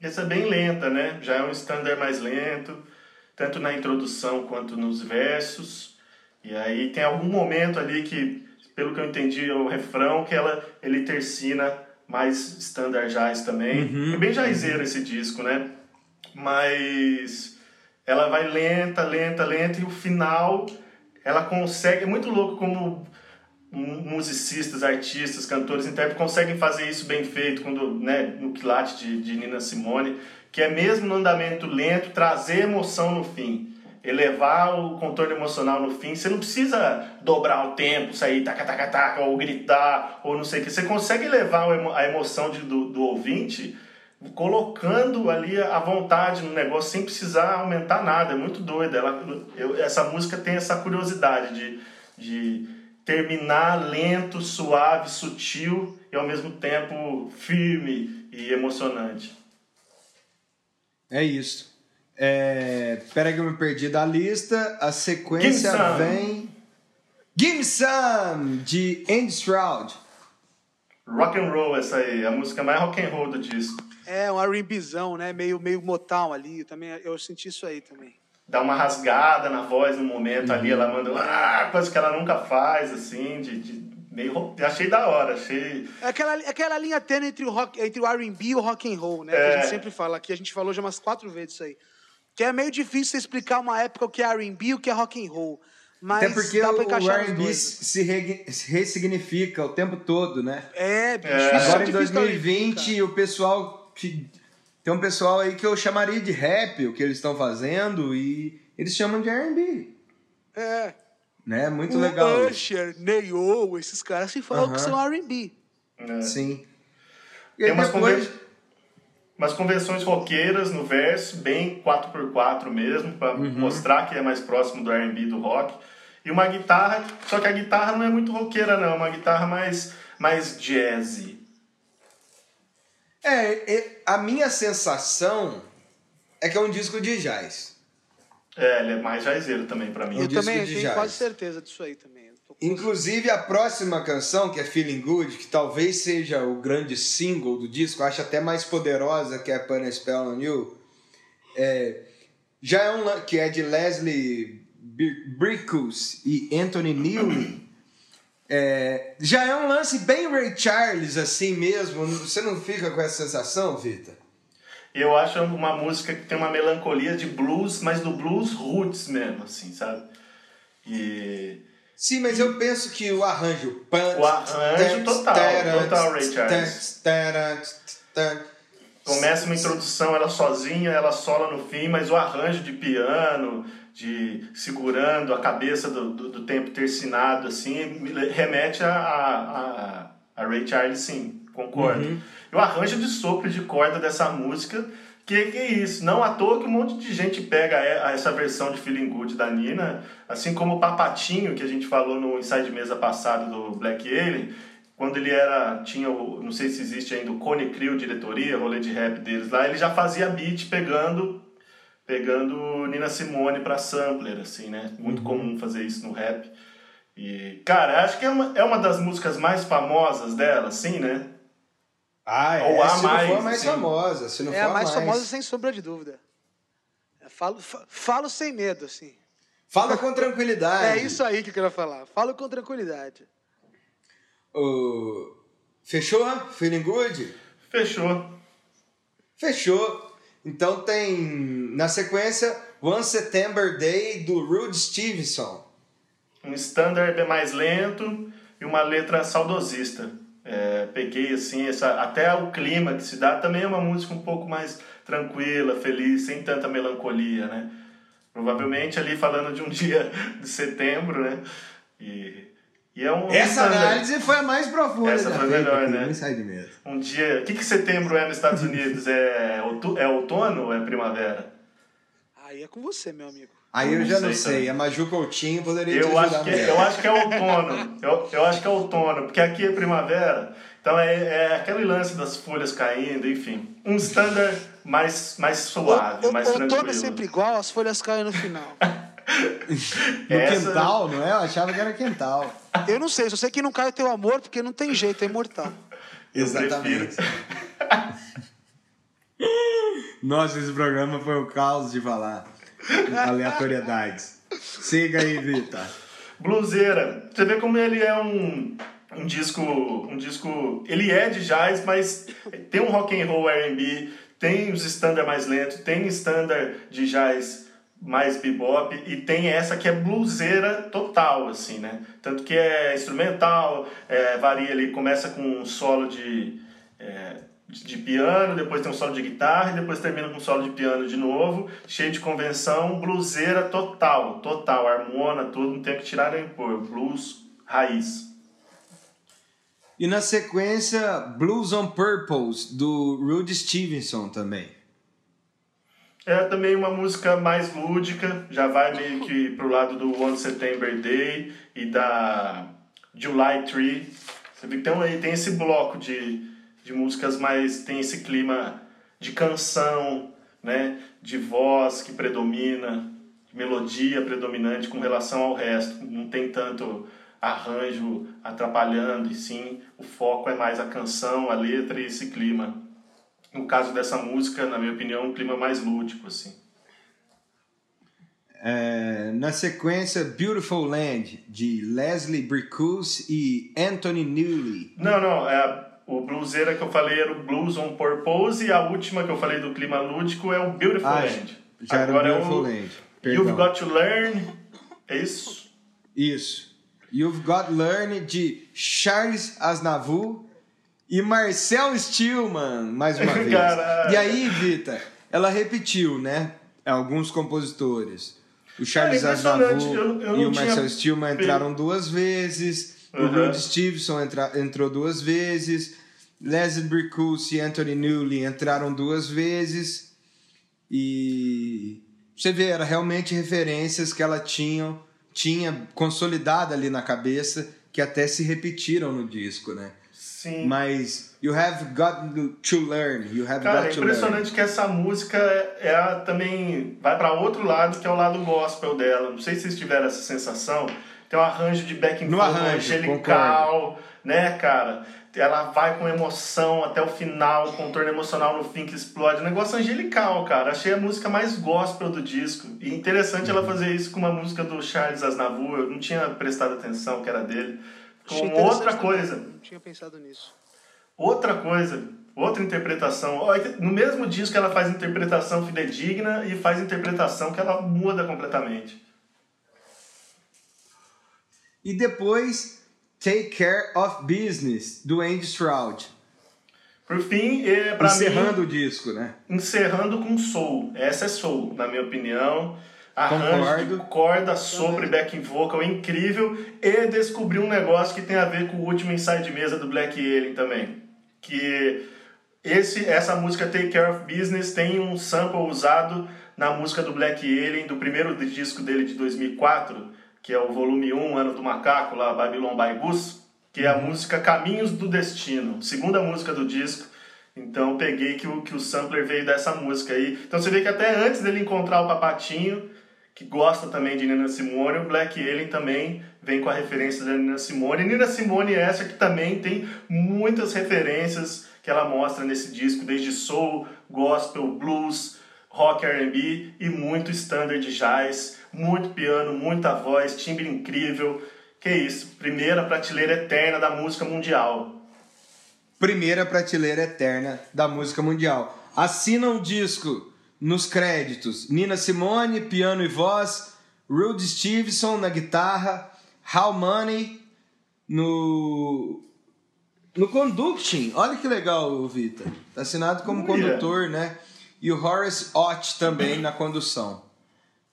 Essa é bem lenta, né? Já é um standard mais lento, tanto na introdução quanto nos versos. E aí tem algum momento ali que, pelo que eu entendi, é o refrão que ela ele tercina mais standard jazz também. É bem jazzeiro esse disco, né? Mas ela vai lenta, lenta, lenta e o final ela consegue, é muito louco como mu- musicistas, artistas, cantores, intérpretes conseguem fazer isso bem feito quando, né, no quilate de, de Nina Simone, que é mesmo no andamento lento trazer emoção no fim, elevar o contorno emocional no fim. Você não precisa dobrar o tempo, sair taca taca taca ou gritar ou não sei o que. Você consegue emo- a emoção de, do, do ouvinte colocando ali a vontade no negócio sem precisar aumentar nada. É muito doido. Ela, eu, essa música tem essa curiosidade de, de terminar lento, suave, sutil e ao mesmo tempo firme e emocionante. É isso. É... Pera que eu me perdi da lista. A sequência some. vem. Some, de Andy Stroud. Rock and roll essa aí, a música mais rock and roll do disco. É, um R&Bzão, né? Meio, meio Motown ali. Eu, também, eu senti isso aí também. Dá uma rasgada na voz no momento ali, ela manda ah, coisa que ela nunca faz, assim, de, de meio achei da hora, achei É aquela, aquela linha tênue entre o, rock, entre o R&B e o rock and roll, né? Que a É. gente sempre fala aqui. A gente falou já umas quatro vezes isso aí. Que é meio difícil você explicar uma época o que é R&B e o que é rock and roll. Mas Até porque dá pra o encaixar os R&B se, ressignifica o tempo todo, né? É, bicho. É. isso é Agora em difícil da R&B, 2020, o pessoal. que- Tem um pessoal aí que eu chamaria de rap, o que eles estão fazendo, e eles chamam de RB. É. Né? Muito o legal. Usher, Neo, esses caras se falam Aham. que são R&B. né? Sim. E Tem aí umas, depois. Umas convenções roqueiras no verso, bem 4x4 mesmo, para Uhum. mostrar que é mais próximo do R&B do rock. E uma guitarra, só que a guitarra não é muito roqueira não, é uma guitarra mais, mais jazzy. É, é, a minha sensação é que é um disco de jazz. É, ele é mais jazzeiro também para Um mim. Eu disco também tenho jazz. quase certeza disso aí também. Inclusive a próxima canção, que é Feeling Good, que talvez seja o grande single do disco, eu acho até mais poderosa que é a Spell on You, é, já é um que é de Leslie Bricusse e Anthony Newley. É, já é um lance bem Ray Charles assim mesmo. Você não fica com essa sensação, Vitor? Eu acho uma música que tem uma melancolia de blues, mas do blues roots mesmo, assim, sabe? E Sim, mas eu penso que o arranjo. O arranjo total, total Ray Charles. começa uma introdução, ela sozinha, ela sola no fim, mas o arranjo de piano, de segurando a cabeça do, do, do tempo tercinado, assim, remete a, a, a, a Ray Charles, sim, concordo. E o arranjo de sopro de corda dessa música, que, que é isso? Não à toa que um monte de gente pega e- essa versão de Feeling Good da Nina, assim como o Papatinho, que a gente falou no Inside Mesa passado do Black Alien, quando ele era, tinha o, não sei se existe ainda, o Cone Crew diretoria, rolê de rap deles lá, ele já fazia beat pegando pegando Nina Simone pra sampler, assim, né? Muito comum fazer isso no rap. E, cara, acho que é uma, é uma das músicas mais famosas dela, assim, né? Ah, é. Ou a se não mais, for a mais sim. famosa. Se não É for a mais famosa, sem sombra de dúvida. É, Falo, fa- falo sem medo, assim. Fala com tranquilidade. É isso aí que eu quero falar. Falo com tranquilidade. Fechou? Feeling good? Fechou. Fechou. Então tem na sequência One September Day do Rude Stevenson. Um standard mais lento e uma letra saudosista. É, peguei assim, essa, até o clima que se dá também é uma música um pouco mais tranquila, feliz, sem tanta melancolia, né? Provavelmente ali falando de um dia de setembro, né? E, e é um Essa standard. análise foi a mais profunda. Essa foi feita melhor, né? Um dia. O que, que setembro é nos Estados Unidos? É, outu- é outono ou é primavera? Aí é com você, meu amigo. Aí eu Não já não sei sei. também. A Maju Coutinho poderia te Eu ajudar acho, que, melhor. eu acho que é outono. Eu, eu acho que é outono, porque aqui é primavera. Então é, é aquele lance das folhas caindo, enfim. Um standard mais, mais suave, O- o- mais outono tranquilo. é sempre igual, as folhas caem no final. No Essa- quintal, não é? Eu achava que era quintal. Eu não sei, só sei que não cai o teu amor, porque não tem jeito, é imortal. Eu Exatamente. Nossa, esse programa foi o caos de falar. Aleatoriedades. Siga aí, Vitor. Bluseira. Você vê como ele é um, um disco, um disco, ele é de jazz, mas tem um rock and roll R&B, tem os standard mais lentos, tem standard de jazz mais bebop e tem essa que é bluseira total, assim, né? Tanto que é instrumental, é, varia ali, começa com um solo de, é, de piano, depois tem um solo de guitarra e depois termina com um solo de piano de novo, cheio de convenção, bluseira total, total, harmona, tudo, não tem que tirar nem pôr, blues raiz. E na sequência, Blues on Purpose, do Rudy Stevenson também. É também uma música mais lúdica, já vai meio que pro lado do One September Day e da July Tree. Você vê que tem, um- tem esse bloco de, de músicas mais. tem esse clima de canção, né? de voz que predomina, melodia predominante com relação ao resto. Não tem tanto arranjo atrapalhando, e sim o foco é mais a canção, a letra e esse clima. No caso dessa música, na minha opinião, um clima mais lúdico, assim. É, na sequência, Beautiful Land, de Leslie Bricus e Anthony Newley. Não, não, é, o bluseira que eu falei era o Blues on Purpose e a última que eu falei do clima lúdico é o Beautiful Ah, Land. já era o Agora Beautiful é o Land. You've Perdão. Got to Learn, é isso? Isso. You've Got Learn, de Charles Aznavour e Marcel Stillman, mais uma vez. Caralho. E aí, Vita, ela repetiu, né? Alguns compositores. O Charles impressionante. Aznavour Eu- eu e o Marcel Stillman entraram duas vezes. O Uhum. Rudy Stevenson entra- entrou duas vezes. Leslie Bricus e Anthony Newley entraram duas vezes. E você vê, era realmente referências que ela tinha, tinha consolidada ali na cabeça, que até se repetiram no disco, né? Sim. Mas you have got to learn, you have Cara, é got to learn. impressionante que essa música é a- também vai para outro lado, que é o lado gospel dela. Não sei se vocês tiveram essa sensação. Tem um arranjo de backing vocal angelical, né, cara? Ela vai com emoção até o final, contorno emocional no fim que explode. Um negócio angelical, cara. Achei a música mais gospel do disco. E interessante Uhum. ela fazer isso com uma música do Charles Aznavour. Eu não tinha prestado atenção que era dele. Com outra também, coisa. Não tinha pensado nisso. Outra coisa, outra interpretação. No mesmo disco ela faz interpretação fidedigna e faz interpretação que ela muda completamente. E depois, Take Care of Business, do Andy Stroud. Por fim, é, Encerrando mim, o disco, né? encerrando com soul. Essa é soul, na minha opinião. Arranjo Concordo. de corda, sopro e backing vocal incrível. E descobri um negócio que tem a ver com o último ensaio de mesa do Black Alien também. Que esse, essa música Take Care of Business tem um sample usado na música do Black Alien, do primeiro disco dele de 2004, que é o volume 1, Ano do Macaco, lá, Babylon by Goose, que é a música Caminhos do Destino, segunda música do disco. Então peguei que o, que o sampler veio dessa música aí. Então você vê que até antes dele encontrar o Papatinho, que gosta também de Nina Simone, o Black Alien também vem com a referência da Nina Simone. Nina Simone é essa que também tem muitas referências que ela mostra nesse disco, desde soul, gospel, blues, rock R&B e muito standard jazz, muito piano, muita voz, timbre incrível. Que isso, primeira prateleira eterna da música mundial. Primeira prateleira eterna da música mundial. Assina o disco nos créditos: Nina Simone, piano e voz, Rudy Stevenson na guitarra, How Money no no conducting. Olha que legal, Vitor. Tá assinado como condutor, né? E o Horace Ott também na condução.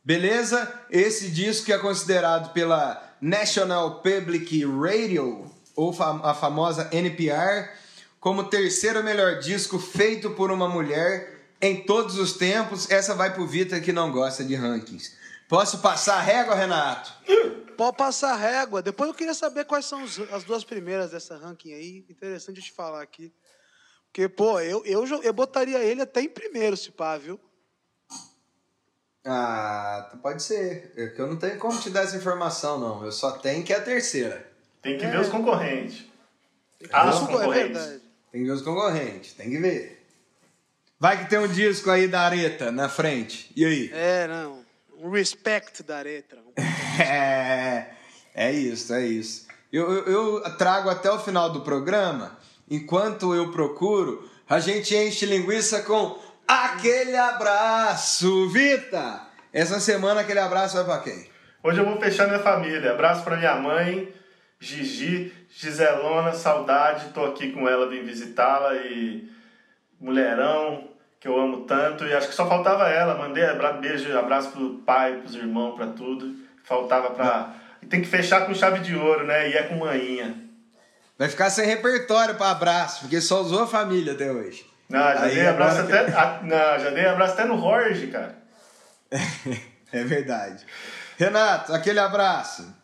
Beleza? Esse disco é considerado pela National Public Radio, ou a famosa NPR, como o terceiro melhor disco feito por uma mulher em todos os tempos. Essa vai pro Vitor que não gosta de rankings. Posso passar a régua, Renato? Pode passar régua. Depois eu queria saber quais são as duas primeiras dessa ranking aí. Interessante te falar aqui. Porque, pô, eu, eu, eu botaria ele até em primeiro, se pá, viu? Ah, pode ser. É que eu não tenho como te dar essa informação, não. Eu só tenho que é a terceira. Tem que ver os concorrentes. Isso As é concorrentes. verdade. Tem que ver os concorrentes, tem que ver. Vai que tem um disco aí da Areta na frente. E aí? É, não. Um respect da letra. É, é isso, é isso. Eu, eu, eu trago até o final do programa, enquanto eu procuro, a gente enche linguiça com aquele abraço, Vita! Essa semana aquele abraço vai pra quem? Hoje eu vou fechar minha família. Abraço pra minha mãe, Gigi, Giselona, saudade. Tô aqui com ela, vim visitá-la e mulherão, que eu amo tanto. E acho que só faltava ela. Mandei beijo, abraço pro pai, pros irmãos, pra tudo. Faltava pra. E tem que fechar com chave de ouro, né? E é com manhinha. Vai ficar sem repertório pra abraço, porque só usou a família até hoje. Não, já Aí, dei abraço até. a- não, já dei abraço até no Jorge, cara. É verdade. Renato, aquele abraço.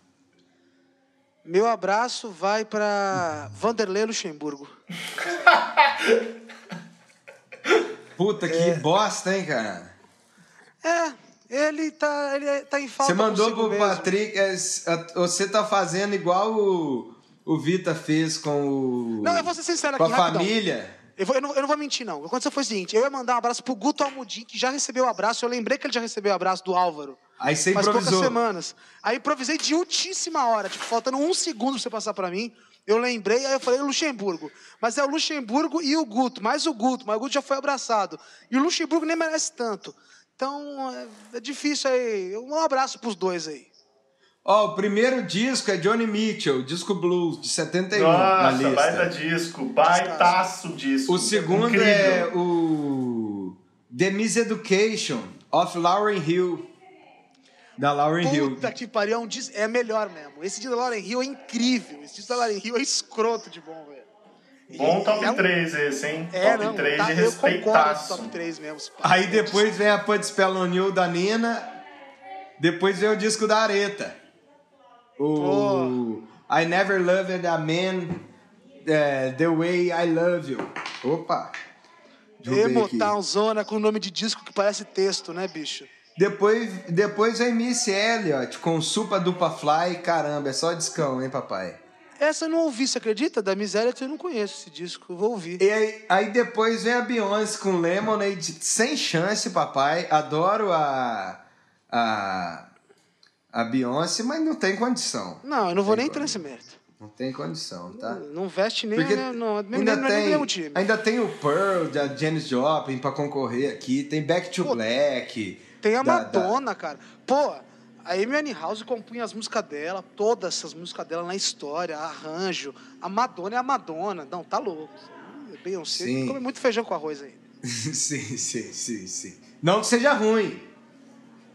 Meu abraço vai pra Vanderlei Luxemburgo. Puta que bosta, hein, cara? É, ele tá, ele tá em falta Você mandou pro mesmo. Patrick. é, Você tá fazendo igual o, o Vita fez com o. Não, eu vou ser sincero Com aqui, a rapidão. família. Eu, vou- eu não, eu não vou mentir, não. O que aconteceu foi o seguinte: eu ia mandar um abraço pro Guto Almudin, que já recebeu o abraço. Eu lembrei que ele já recebeu o abraço do Álvaro. Aí você Faz poucas improvisou. semanas. Aí improvisei de ultíssima hora, tipo, faltando um segundo pra você passar pra mim. Eu lembrei, aí eu falei Luxemburgo. Mas é o Luxemburgo e o Guto, mais o Guto, mas o Guto já foi abraçado. E o Luxemburgo nem merece tanto. Então, é, é difícil aí. Um abraço pros dois aí. Ó, o primeiro disco é Johnny Mitchell, disco blues, de 71 na Nossa, lista. baita disco, baitaço disco. O segundo Incrível. é o The Miseducation of Lauryn Hill. Da Lauryn Hill. Puta que pariu, é um dis... é melhor mesmo. Esse disco da Lauren Hill é incrível. Esse disco da Lauren Hill é escroto de bom, velho. Bom E- top é um- 3 esse, hein? É, top não, 3 tá, de respeitaço. top 3 mesmo. Aí depois vem a Pud Spell on You da Nina. Depois vem o disco da Areta. O I Never Loved a Man eh, The Way I Love You. Opa! Emotown Zona com nome de disco que parece texto, né, bicho? Depois, depois vem Miss Elliott com Supa Dupa Fly. Caramba, é só discão, hein, papai? Essa eu não ouvi, você acredita? Da Miséria eu não conheço esse disco, vou ouvir. E aí, aí depois vem a Beyoncé com Lemonade, sem chance, papai. Adoro a. a. a Beyoncé, mas não tem condição. Não, eu não vou nem entrar nesse mérito. Não tem condição, tá? Não veste nem, Porque né, não, ainda, do tem, mesmo time. ainda tem o Pearl da Janis Joplin pra concorrer aqui. Tem Back to Pô, Black. Tem a da- da- Madonna, cara. Pô, a Amy House compunha as músicas dela, todas essas músicas dela na história, arranjo. A Madonna é a Madonna. Não, tá louco. Beyoncé come muito feijão com arroz aí. sim, sim, sim, sim. Não que seja ruim.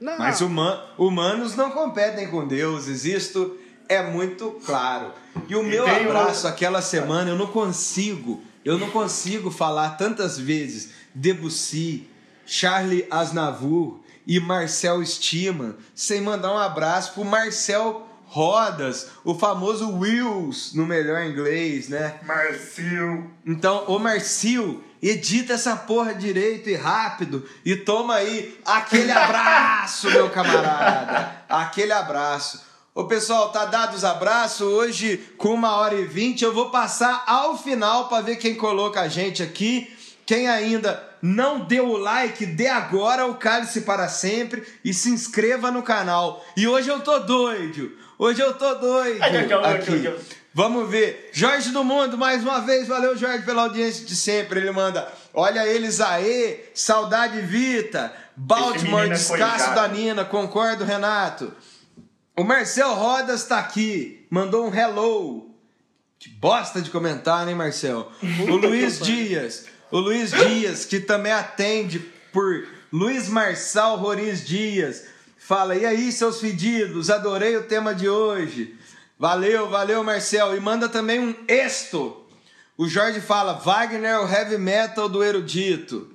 Não, Mas huma- humanos não competem com deuses, isto é muito claro. E o meu tem o- abraço aquela semana, eu não consigo, eu não consigo falar tantas vezes Debussy, Charlie Aznavour e Marcel Stima sem mandar um abraço pro Marcel Rodas, o famoso Wills no melhor inglês, né? Marcio. Então, ô Marcio, edita essa porra direito e rápido e toma aí aquele abraço, meu camarada. Aquele abraço. Ô pessoal, tá dado os abraços. Hoje, com uma hora e vinte, eu vou passar ao final para ver quem coloca a gente aqui. Quem ainda não deu o like, dê agora o cálice para sempre e se inscreva no canal. E hoje eu tô doido. Hoje eu tô doido. Aqui. Vamos ver. Jorge do Mundo, mais uma vez. Valeu, Jorge, pela audiência de sempre. Ele manda: Olha eles aí, saudade Vita. Baltimore, é descasso da Nina. Concordo, Renato. O Marcel Rodas tá aqui. Mandou um hello. Que bosta de comentar, né, Marcel? O Luiz Dias. O Luiz Dias, que também atende por Luiz Marçal Roriz Dias. Fala, e aí, seus fedidos? Adorei o tema de hoje. Valeu, valeu, Marcel. E manda também um exto. O Jorge fala, Wagner é o heavy metal do erudito.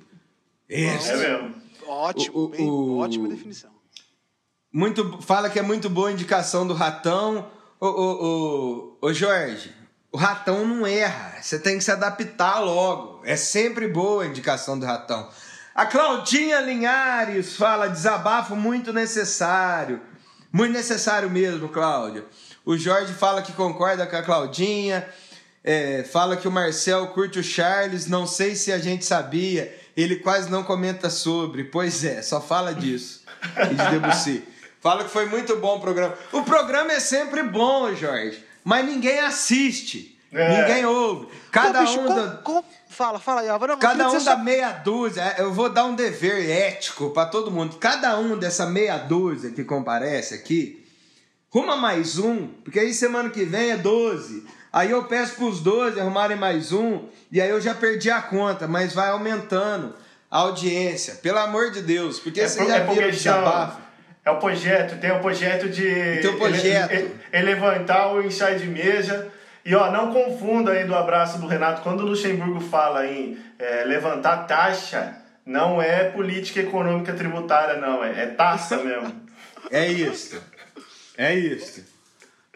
Exto. É mesmo. Ótimo, O- bem, o- ótima definição. Muito, fala que é muito boa a indicação do ratão. Ô, ô, ô, ô, Jorge, o ratão não erra. Você tem que se adaptar logo. É sempre boa a indicação do ratão. A Claudinha Linhares fala: desabafo muito necessário. Muito necessário mesmo, Cláudia. O Jorge fala que concorda com a Claudinha. É, fala que o Marcel curte o Charles. Não sei se a gente sabia. Ele quase não comenta sobre. Pois é, só fala disso. E de Debussy. Fala que foi muito bom o programa. O programa é sempre bom, Jorge. Mas ninguém assiste. É. Ninguém ouve. Cada Pô, bicho, um. da- Fala, fala aí, Álvaro. Cada um da só- meia dúzia, é, eu vou dar um dever ético pra todo mundo. Cada um dessa meia dúzia que comparece aqui, ruma mais um, porque aí semana que vem é 12. Aí eu peço pros 12 arrumarem mais um, e aí eu já perdi a conta, mas vai aumentando a audiência. Pelo amor de Deus, porque É, vocês por- já é viram o desabafo. é o projeto, tem o projeto de Tem o projeto. ele- ele- ele levantar o ensaio de mesa. E ó, não confunda aí do abraço do Renato. Quando o Luxemburgo fala em é, levantar taxa, não é política econômica tributária, não. É, é taxa mesmo. É isso. É isso.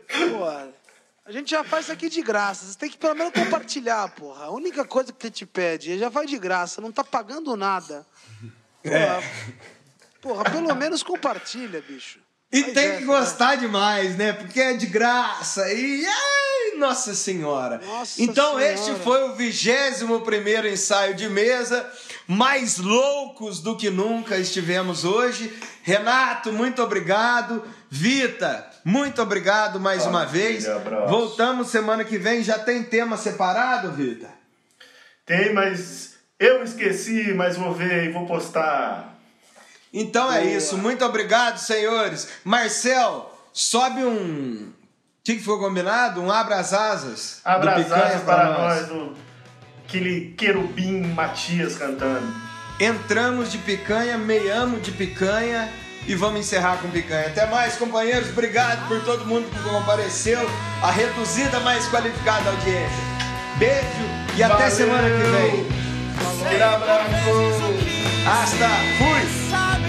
Pô, a gente já faz isso aqui de graça. Você tem que pelo menos compartilhar, porra. A única coisa que te pede, já faz de graça, não tá pagando nada. Porra, É. porra pelo menos compartilha, bicho. E tem que gostar demais, né? Porque é de graça. E ai, nossa senhora. Nossa então Senhora. este foi o vigésimo primeiro ensaio de mesa. Mais loucos do que nunca estivemos hoje. Renato, muito obrigado. Vita, muito obrigado mais uma vez. abraço. Voltamos semana que vem. Já tem tema separado, Vita? Tem, mas eu esqueci, mas vou ver e vou postar. Então é Boa. isso. Muito obrigado, senhores. Marcel, sobe um. O que foi combinado? Um abra as asas. Abra as asas para nós, do, aquele querubim Matias cantando. Entramos de picanha, meiamos de picanha e vamos encerrar com picanha. Até mais, companheiros. Obrigado por todo mundo que compareceu. A reduzida, mais qualificada audiência. Beijo e até Valeu. semana que vem. Abraço. Hasta. Fui.